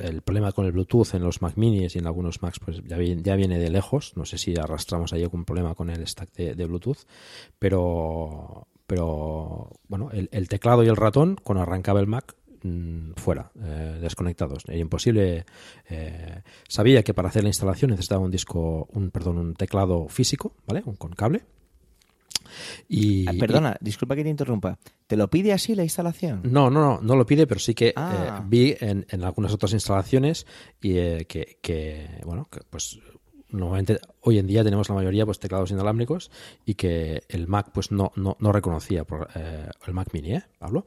el problema con el Bluetooth en los Mac Minis y en algunos Macs pues ya, viene, de lejos, no sé si arrastramos ahí algún problema con el stack de, Bluetooth, pero bueno, el, teclado y el ratón, cuando arrancaba el Mac, Mm, fuera, eh, desconectados. Era imposible. Eh, sabía que para hacer la instalación necesitaba un disco, un perdón, un teclado físico, ¿vale? Un, con cable. Y, ah, perdona, disculpa que te interrumpa. ¿Te lo pide así la instalación? No, no, no, no lo pide, pero sí que eh, ah. vi en, en, algunas otras instalaciones y que, que, bueno, que, pues normalmente hoy en día tenemos la mayoría pues teclados inalámbricos y que el Mac pues no, no, no reconocía por eh, el Mac Mini, ¿eh? hablo,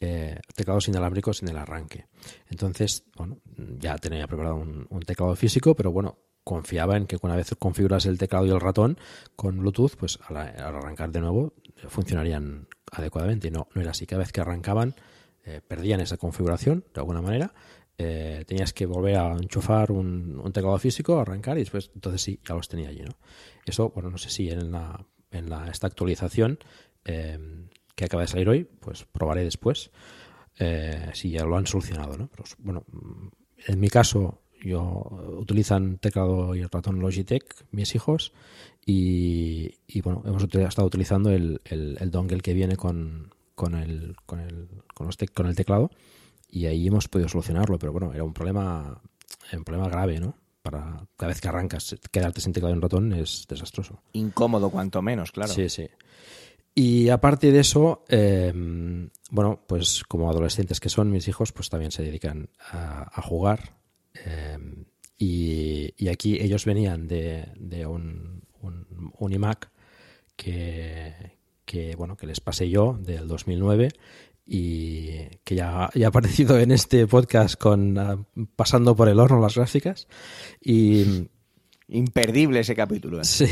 eh, teclados inalámbricos en el arranque. Entonces, bueno, ya tenía preparado un, teclado físico, pero bueno, confiaba en que una vez configuras el teclado y el ratón con Bluetooth, pues al, arrancar de nuevo funcionarían adecuadamente. No, no era así. Cada vez que arrancaban perdían esa configuración de alguna manera eh, tenías que volver a enchufar un, teclado físico, arrancar y después, entonces sí, ya los tenía allí, ¿no? Eso, bueno, no sé si en la, en la esta actualización eh, que acaba de salir hoy, pues probaré después eh, si ya lo han solucionado, ¿no? Pero, bueno, en mi caso, yo utilizan teclado y ratón Logitech, mis hijos, y, bueno, hemos estado utilizando el, dongle que viene con, con, el, con, el, con el teclado y ahí hemos podido solucionarlo, pero bueno, era un problema, un problema grave, ¿no? Para cada vez que arrancas, quedarte sin teclado en ratón es desastroso. Incómodo, cuanto menos, claro. Sí, sí. Y aparte de eso, em, bueno, pues como adolescentes que son mis hijos, pues también se dedican a, jugar. Em, y, aquí ellos venían de, de un, un, iMac que, que, bueno, que les pasé yo del 2009 y que ya, ya, ha aparecido en este podcast con ah, pasando por el horno las gráficas y imperdible ese capítulo. ¿eh? Sí.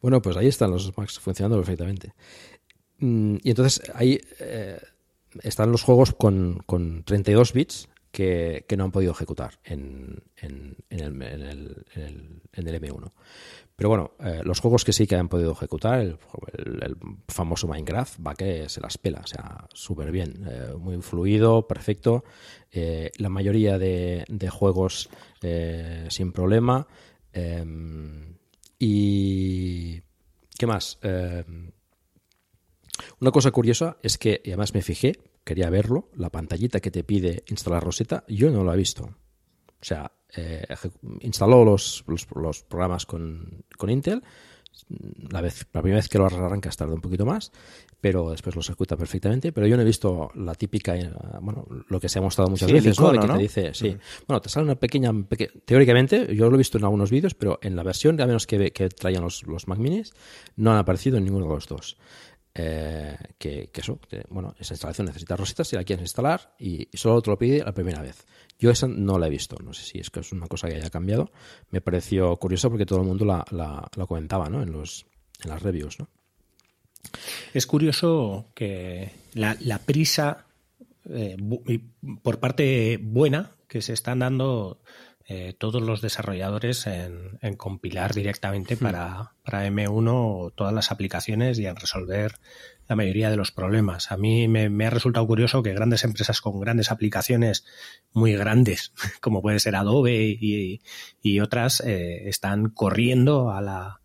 Bueno, pues ahí están los Macs funcionando perfectamente. Mm, y entonces ahí eh, están los juegos con, con 32 bits que, que, no han podido ejecutar en, en, en, el, en, el, en el M1. Pero bueno, eh, los juegos que sí que han podido ejecutar, el, famoso Minecraft, va que se las pela, o sea, súper bien, eh, muy fluido, perfecto. Eh, la mayoría de, juegos sin problema. Em, y. ¿Qué más? Una cosa curiosa es que, además me fijé, quería verlo, la pantallita que te pide instalar Rosetta, yo no la he visto. O sea, eh, instaló los, los, programas con, con, Intel. La, vez, la primera vez que lo arrancas tarda un poquito más, pero después lo ejecuta perfectamente. Pero yo no he visto la típica, eh, bueno, lo que se ha mostrado muchas veces, ¿no? De que te dice, sí, bueno, te sale una pequeña, teóricamente, yo lo he visto en algunos vídeos, pero en la versión, a menos que, que traían los, los Mac Minis, no han aparecido en ninguno de los dos. Eh, que, eso, bueno, esa instalación necesita rositas si la quieres instalar y, solo te lo pide la primera vez. Yo esa no la he visto, no sé si es que es una cosa que haya cambiado. Me pareció curioso porque todo el mundo la, la, comentaba ¿no? en, los, en las reviews. ¿no? Es curioso que la, prisa eh, por parte buena que se están dando eh, todos los desarrolladores en, compilar directamente hmm. para, para, M1 todas las aplicaciones y en resolver la mayoría de los problemas. A mí me, ha resultado curioso que grandes empresas con grandes aplicaciones muy grandes, <laughs> como puede ser Adobe y, otras, eh, están corriendo a la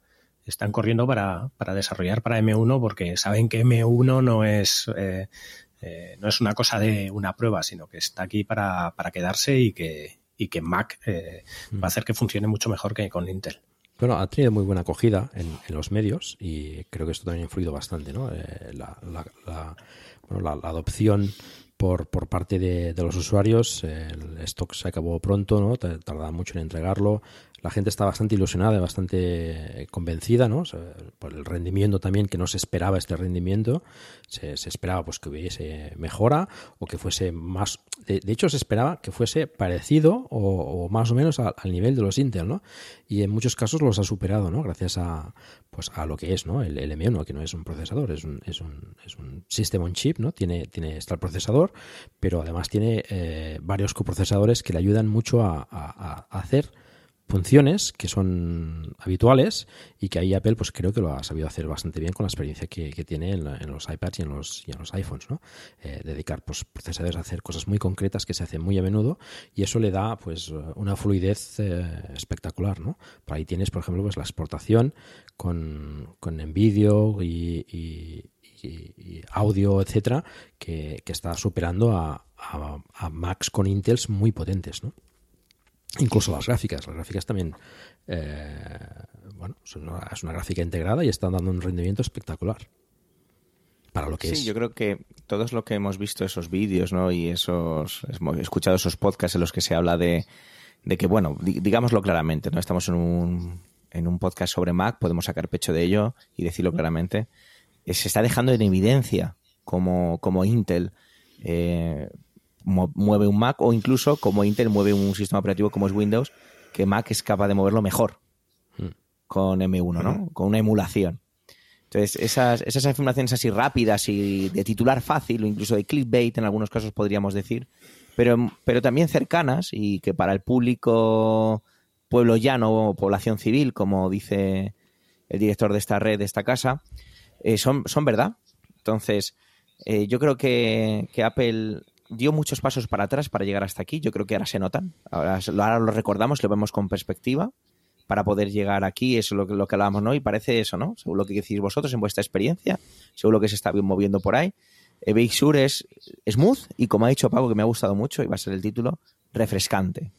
están corriendo para, para, desarrollar para M1 porque saben que M1 no es eh, no es una cosa de una prueba, sino que está aquí para, para quedarse y que, y que Mac eh, va a hacer que funcione mucho mejor que con Intel. Bueno, ha tenido muy buena acogida en, los medios y creo que esto también ha influido bastante, ¿no? Eh, la, bueno, la, adopción por, por parte de, los usuarios. El stock se acabó pronto, ¿no? Tardaba mucho en entregarlo la gente está bastante ilusionada, bastante convencida, ¿no? por el rendimiento también, que no se esperaba este rendimiento, se, esperaba pues que hubiese mejora o que fuese más, de, hecho se esperaba que fuese parecido o, más o menos al nivel de los Intel, ¿no? Y en muchos casos los ha superado, ¿no? Gracias a, pues a lo que es, ¿no? El, M1, que no es un procesador, es un, es un, es un system on chip, ¿no? Tiene, tiene, está el procesador, pero además tiene eh, varios coprocesadores que le ayudan mucho a hacer funciones que son habituales y que ahí Apple pues creo que lo ha sabido hacer bastante bien con la experiencia que, tiene en, los iPads y en los, y en los iPhones, ¿no? Eh, dedicar pues, procesadores a hacer cosas muy concretas que se hacen muy a menudo y eso le da pues una fluidez eh, espectacular, ¿no? Por ahí tienes, por ejemplo, pues la exportación con, con NVIDIA y, audio, etcétera, que, está superando a, a, a Macs con Intels muy potentes, ¿no? Incluso las gráficas. Las gráficas también, eh, bueno, es una, gráfica integrada y están dando un rendimiento espectacular. Para lo que sí, yo creo que todos lo que hemos visto esos vídeos, ¿no? Y esos, hemos escuchado esos podcasts en los que se habla de, de que, bueno, digámoslo claramente, ¿no? Estamos en un, en un podcast sobre Mac, podemos sacar pecho de ello y decirlo claramente. Eh, se está dejando en evidencia como, como Intel eh, mueve un Mac o incluso como Intel mueve un sistema operativo como es Windows, que Mac es capaz de moverlo mejor hmm. con M1, ¿no? Con una emulación. Entonces, esas, esas afirmaciones así rápidas y de titular fácil, o incluso de clickbait en algunos casos podríamos decir, pero, pero también cercanas y que para el público pueblo llano o población civil, como dice el director de esta red, de esta casa, eh, son, son verdad. Entonces, eh, yo creo que, que Apple dio muchos pasos para atrás para llegar hasta aquí. Yo creo que ahora se notan. Ahora, lo recordamos, lo vemos con perspectiva para poder llegar aquí. Eso es lo, lo que hablábamos, ¿no? Y parece eso, ¿no? Según lo que decís vosotros en vuestra experiencia, según lo que se está moviendo por ahí. Eh, Big Sur es smooth y, como ha dicho Paco, que me ha gustado mucho, y va a ser el título, refrescante,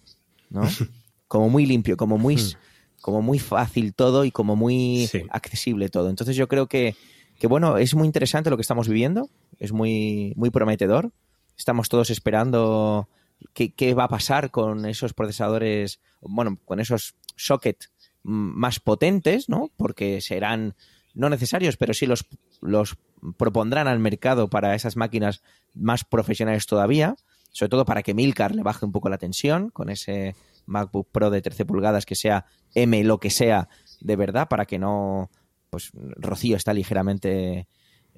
¿no? <laughs> como muy limpio, como muy, hmm. como muy fácil todo y como muy accesible todo. Entonces yo creo que, que, bueno, es muy interesante lo que estamos viviendo, es muy, muy prometedor estamos todos esperando qué, va a pasar con esos procesadores, bueno, con esos sockets más potentes, ¿no? Porque serán no necesarios, pero sí los, los propondrán al mercado para esas máquinas más profesionales todavía, sobre todo para que Milcar le baje un poco la tensión con ese MacBook Pro de 13 pulgadas que sea M lo que sea de verdad, para que no, pues Rocío está ligeramente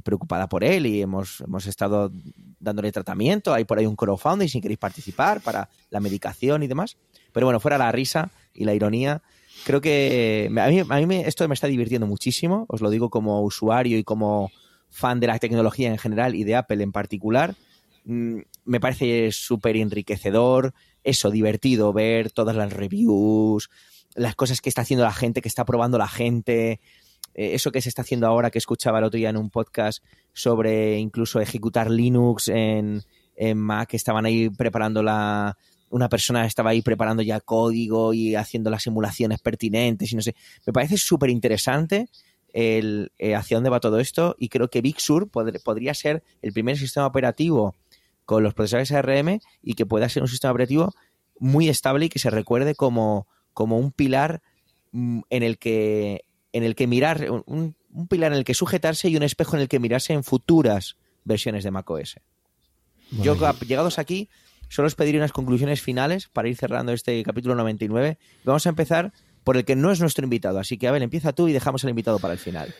preocupada por él y hemos, hemos estado dándole tratamiento. Hay por ahí un crowdfunding si queréis participar para la medicación y demás. Pero bueno, fuera la risa y la ironía, creo que a mí, mí esto me está divirtiendo muchísimo. Os lo digo como usuario y como fan de la tecnología en general y de Apple en particular. Mm, me parece súper enriquecedor, eso, divertido ver todas las reviews, las cosas que está haciendo la gente, que está probando la gente, eh, eso que se está haciendo ahora, que escuchaba el otro día en un podcast sobre incluso ejecutar Linux en, Mac, estaban ahí preparando la, una persona estaba ahí preparando ya código y haciendo las simulaciones pertinentes y no sé. Me parece súper interesante el, eh, hacia dónde va todo esto y creo que Big Sur podría ser el primer sistema operativo con los procesadores ARM y que pueda ser un sistema operativo muy estable y que se recuerde como, como un pilar mm, en el que en el que mirar, un, pilar en el que sujetarse y un espejo en el que mirarse en futuras versiones de macOS. Yo, llegados aquí, solo os pediré unas conclusiones finales para ir cerrando este capítulo 99. Vamos a empezar por el que no es nuestro invitado. Así que, a ver, empieza tú y dejamos al invitado para el final.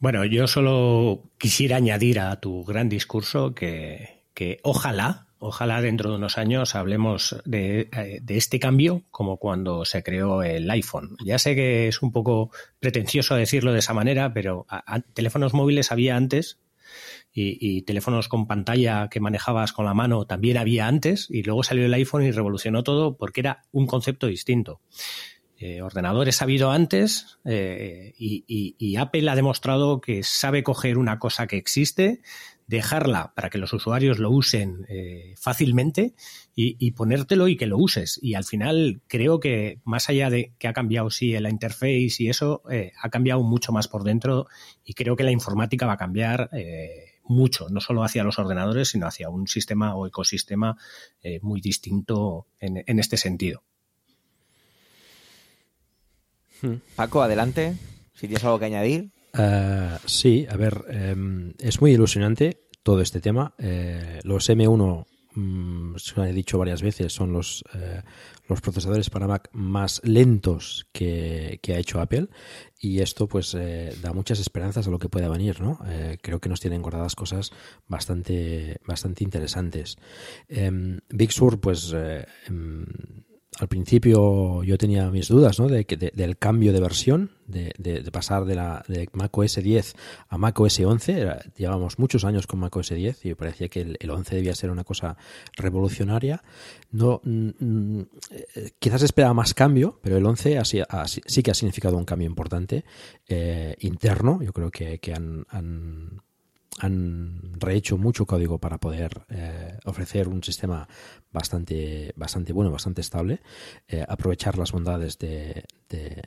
Bueno, yo solo quisiera añadir a tu gran discurso que, que ojalá Ojalá dentro de unos años hablemos de, eh, este cambio como cuando se creó el iPhone. Ya sé que es un poco pretencioso decirlo de esa manera, pero teléfonos móviles había antes y, teléfonos con pantalla que manejabas con la mano también había antes y luego salió el iPhone y revolucionó todo porque era un concepto distinto. Eh, ordenadores ha habido antes eh, y, Apple ha demostrado que sabe coger una cosa que existe, dejarla para que los usuarios lo usen eh, fácilmente y, ponértelo y que lo uses. Y al final creo que más allá de que ha cambiado, sí, la interface y eso, eh, ha cambiado mucho más por dentro y creo que la informática va a cambiar. Eh, mucho, no solo hacia los ordenadores, sino hacia un sistema o ecosistema muy distinto en, este sentido. Hmm. Paco, adelante, si tienes algo que añadir. Sí, a ver, em, es muy ilusionante todo este tema. Eh, los M1, mm, se he dicho varias veces, son los, eh, los procesadores para Mac más lentos que, ha hecho Apple y esto pues eh, da muchas esperanzas a lo que pueda venir, ¿no? creo que nos tienen guardadas cosas bastante, bastante interesantes. Em, Big Sur, pues em, al principio yo tenía mis dudas ¿no? de, del cambio de versión, de, pasar de, la, de Mac OS 10 a Mac OS 11. llevamos muchos años con Mac OS 10 y me parecía que el, 11 debía ser una cosa revolucionaria. No, mm, quizás esperaba más cambio, pero el 11 sí que ha significado un cambio importante eh, interno. Yo creo que, han han rehecho mucho código para poder eh, ofrecer un sistema bastante, bastante bueno, bastante estable, eh, aprovechar las bondades de,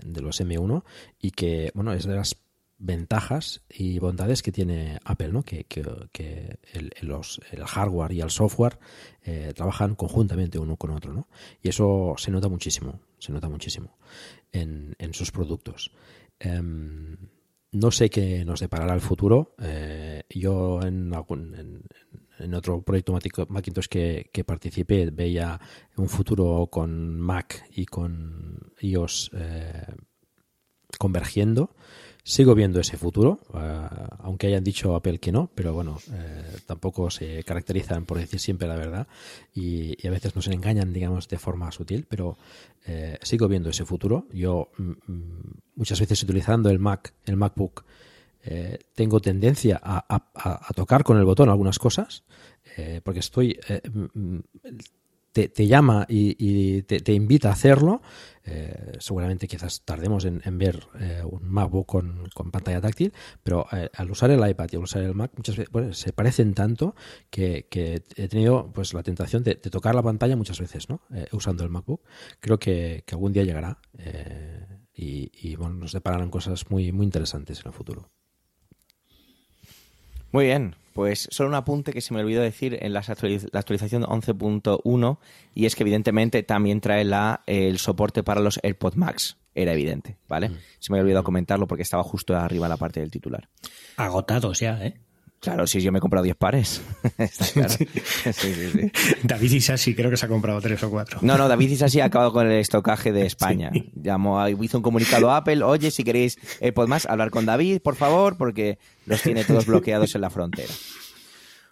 los M1 y que, bueno, es de las ventajas y bondades que tiene Apple, ¿no? que, que, el, hardware y el software eh, trabajan conjuntamente uno con otro. ¿no? Y eso se nota muchísimo, se nota muchísimo en, en sus productos. Em, no sé qué nos deparará el futuro. Eh, yo en, en, otro proyecto Macintosh que, que, participé veía un futuro con Mac y con iOS eh, convergiendo. Sigo viendo ese futuro, eh, aunque hayan dicho Apple que no, pero bueno, eh, tampoco se caracterizan por decir siempre la verdad y, a veces nos engañan, digamos, de forma sutil, pero eh, sigo viendo ese futuro. Yo mm, mm, muchas veces utilizando el Mac, el MacBook, tengo tendencia a, tocar con el botón algunas cosas, porque estoy te, llama y, te, invita a hacerlo, eh, seguramente quizás tardemos en, ver eh, un MacBook con, pantalla táctil, pero eh, al usar el iPad y al usar el Mac muchas veces se parecen tanto que, he tenido pues la tentación de, tocar la pantalla muchas veces, ¿no? usando el MacBook. Creo que, algún día llegará y, y, bueno, nos depararán cosas muy, muy interesantes en el futuro. Muy bien, pues solo un apunte que se me olvidó decir en la, actualización 11.1 y es que evidentemente también trae la, el soporte para los AirPod Max. Era evidente, ¿vale? Mm. Se me había olvidado comentarlo porque estaba justo arriba la parte del titular. Agotados ya, ¿eh? Claro, si yo me he comprado 10 pares. <laughs> David Isasi creo que se ha comprado 3 o 4. No, no, David Isasi ha acabado con el estocaje de <laughs> España. Llamó, hizo un comunicado a Apple, oye, si queréis eh, más hablar con David, por favor, porque los tiene todos bloqueados en la frontera.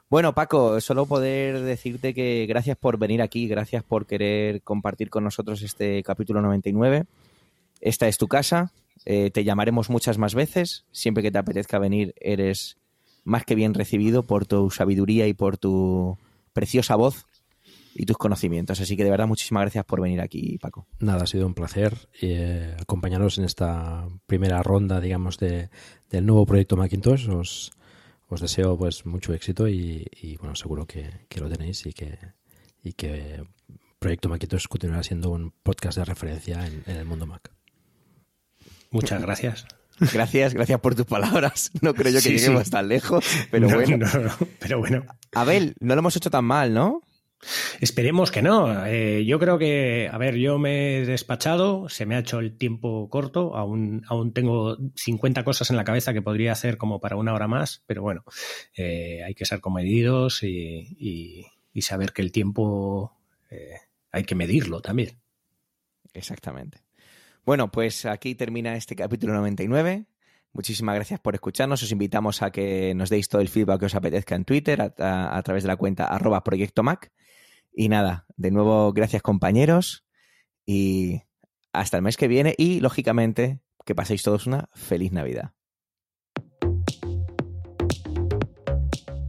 Bueno, Paco, solo poder decirte que gracias por venir aquí, gracias por querer compartir con nosotros este capítulo 99. Esta es tu casa, eh, te llamaremos muchas más veces, siempre que te apetezca venir eres más que bien recibido por tu sabiduría y por tu preciosa voz y tus conocimientos. Así que de verdad muchísimas gracias por venir aquí, Paco. Nada, ha sido un placer eh, acompañaros en esta primera ronda, digamos, de, del nuevo proyecto Macintosh. Os, os deseo pues mucho éxito y, bueno, seguro que, lo tenéis y que, y que Proyecto Macintosh continuará siendo un podcast de referencia en el mundo Mac. Muchas gracias. Gracias, gracias por tus palabras. <laughs> No creo yo que lleguemos tan lejos, pero bueno. pero bueno. Abel, no lo hemos hecho tan mal, ¿no? Esperemos que no. Eh, yo creo que, a ver, yo me he despachado, se me ha hecho el tiempo corto, aún, aún tengo 50 cosas en la cabeza que podría hacer como para una hora más, pero bueno, eh, hay que ser comedidos y, y, saber que el tiempo eh, hay que medirlo también. Exactamente. Bueno, pues aquí termina este capítulo 99. Muchísimas gracias por escucharnos. Os invitamos a que nos deis todo el feedback que os apetezca en Twitter a, través de la cuenta arroba Proyecto Mac. Y nada, de nuevo, gracias compañeros y hasta el mes que viene y, lógicamente, que paséis todos una feliz Navidad.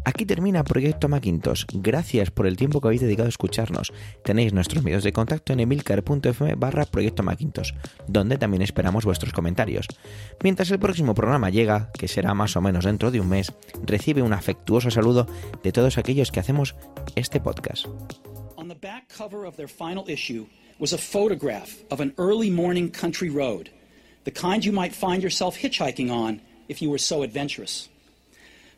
Aquí termina Proyecto Macintosh. Gracias por el tiempo que habéis dedicado a escucharnos. Tenéis nuestros medios de contacto en emilcar.fm barra Proyecto Macintosh, donde también esperamos vuestros comentarios. Mientras el próximo programa llega, que será más o menos dentro de un mes, recibe un afectuoso saludo de todos aquellos que hacemos este podcast. On the back cover of their final issue was a photograph of an early morning country road, the kind you might find yourself hitchhiking on if you were so adventurous.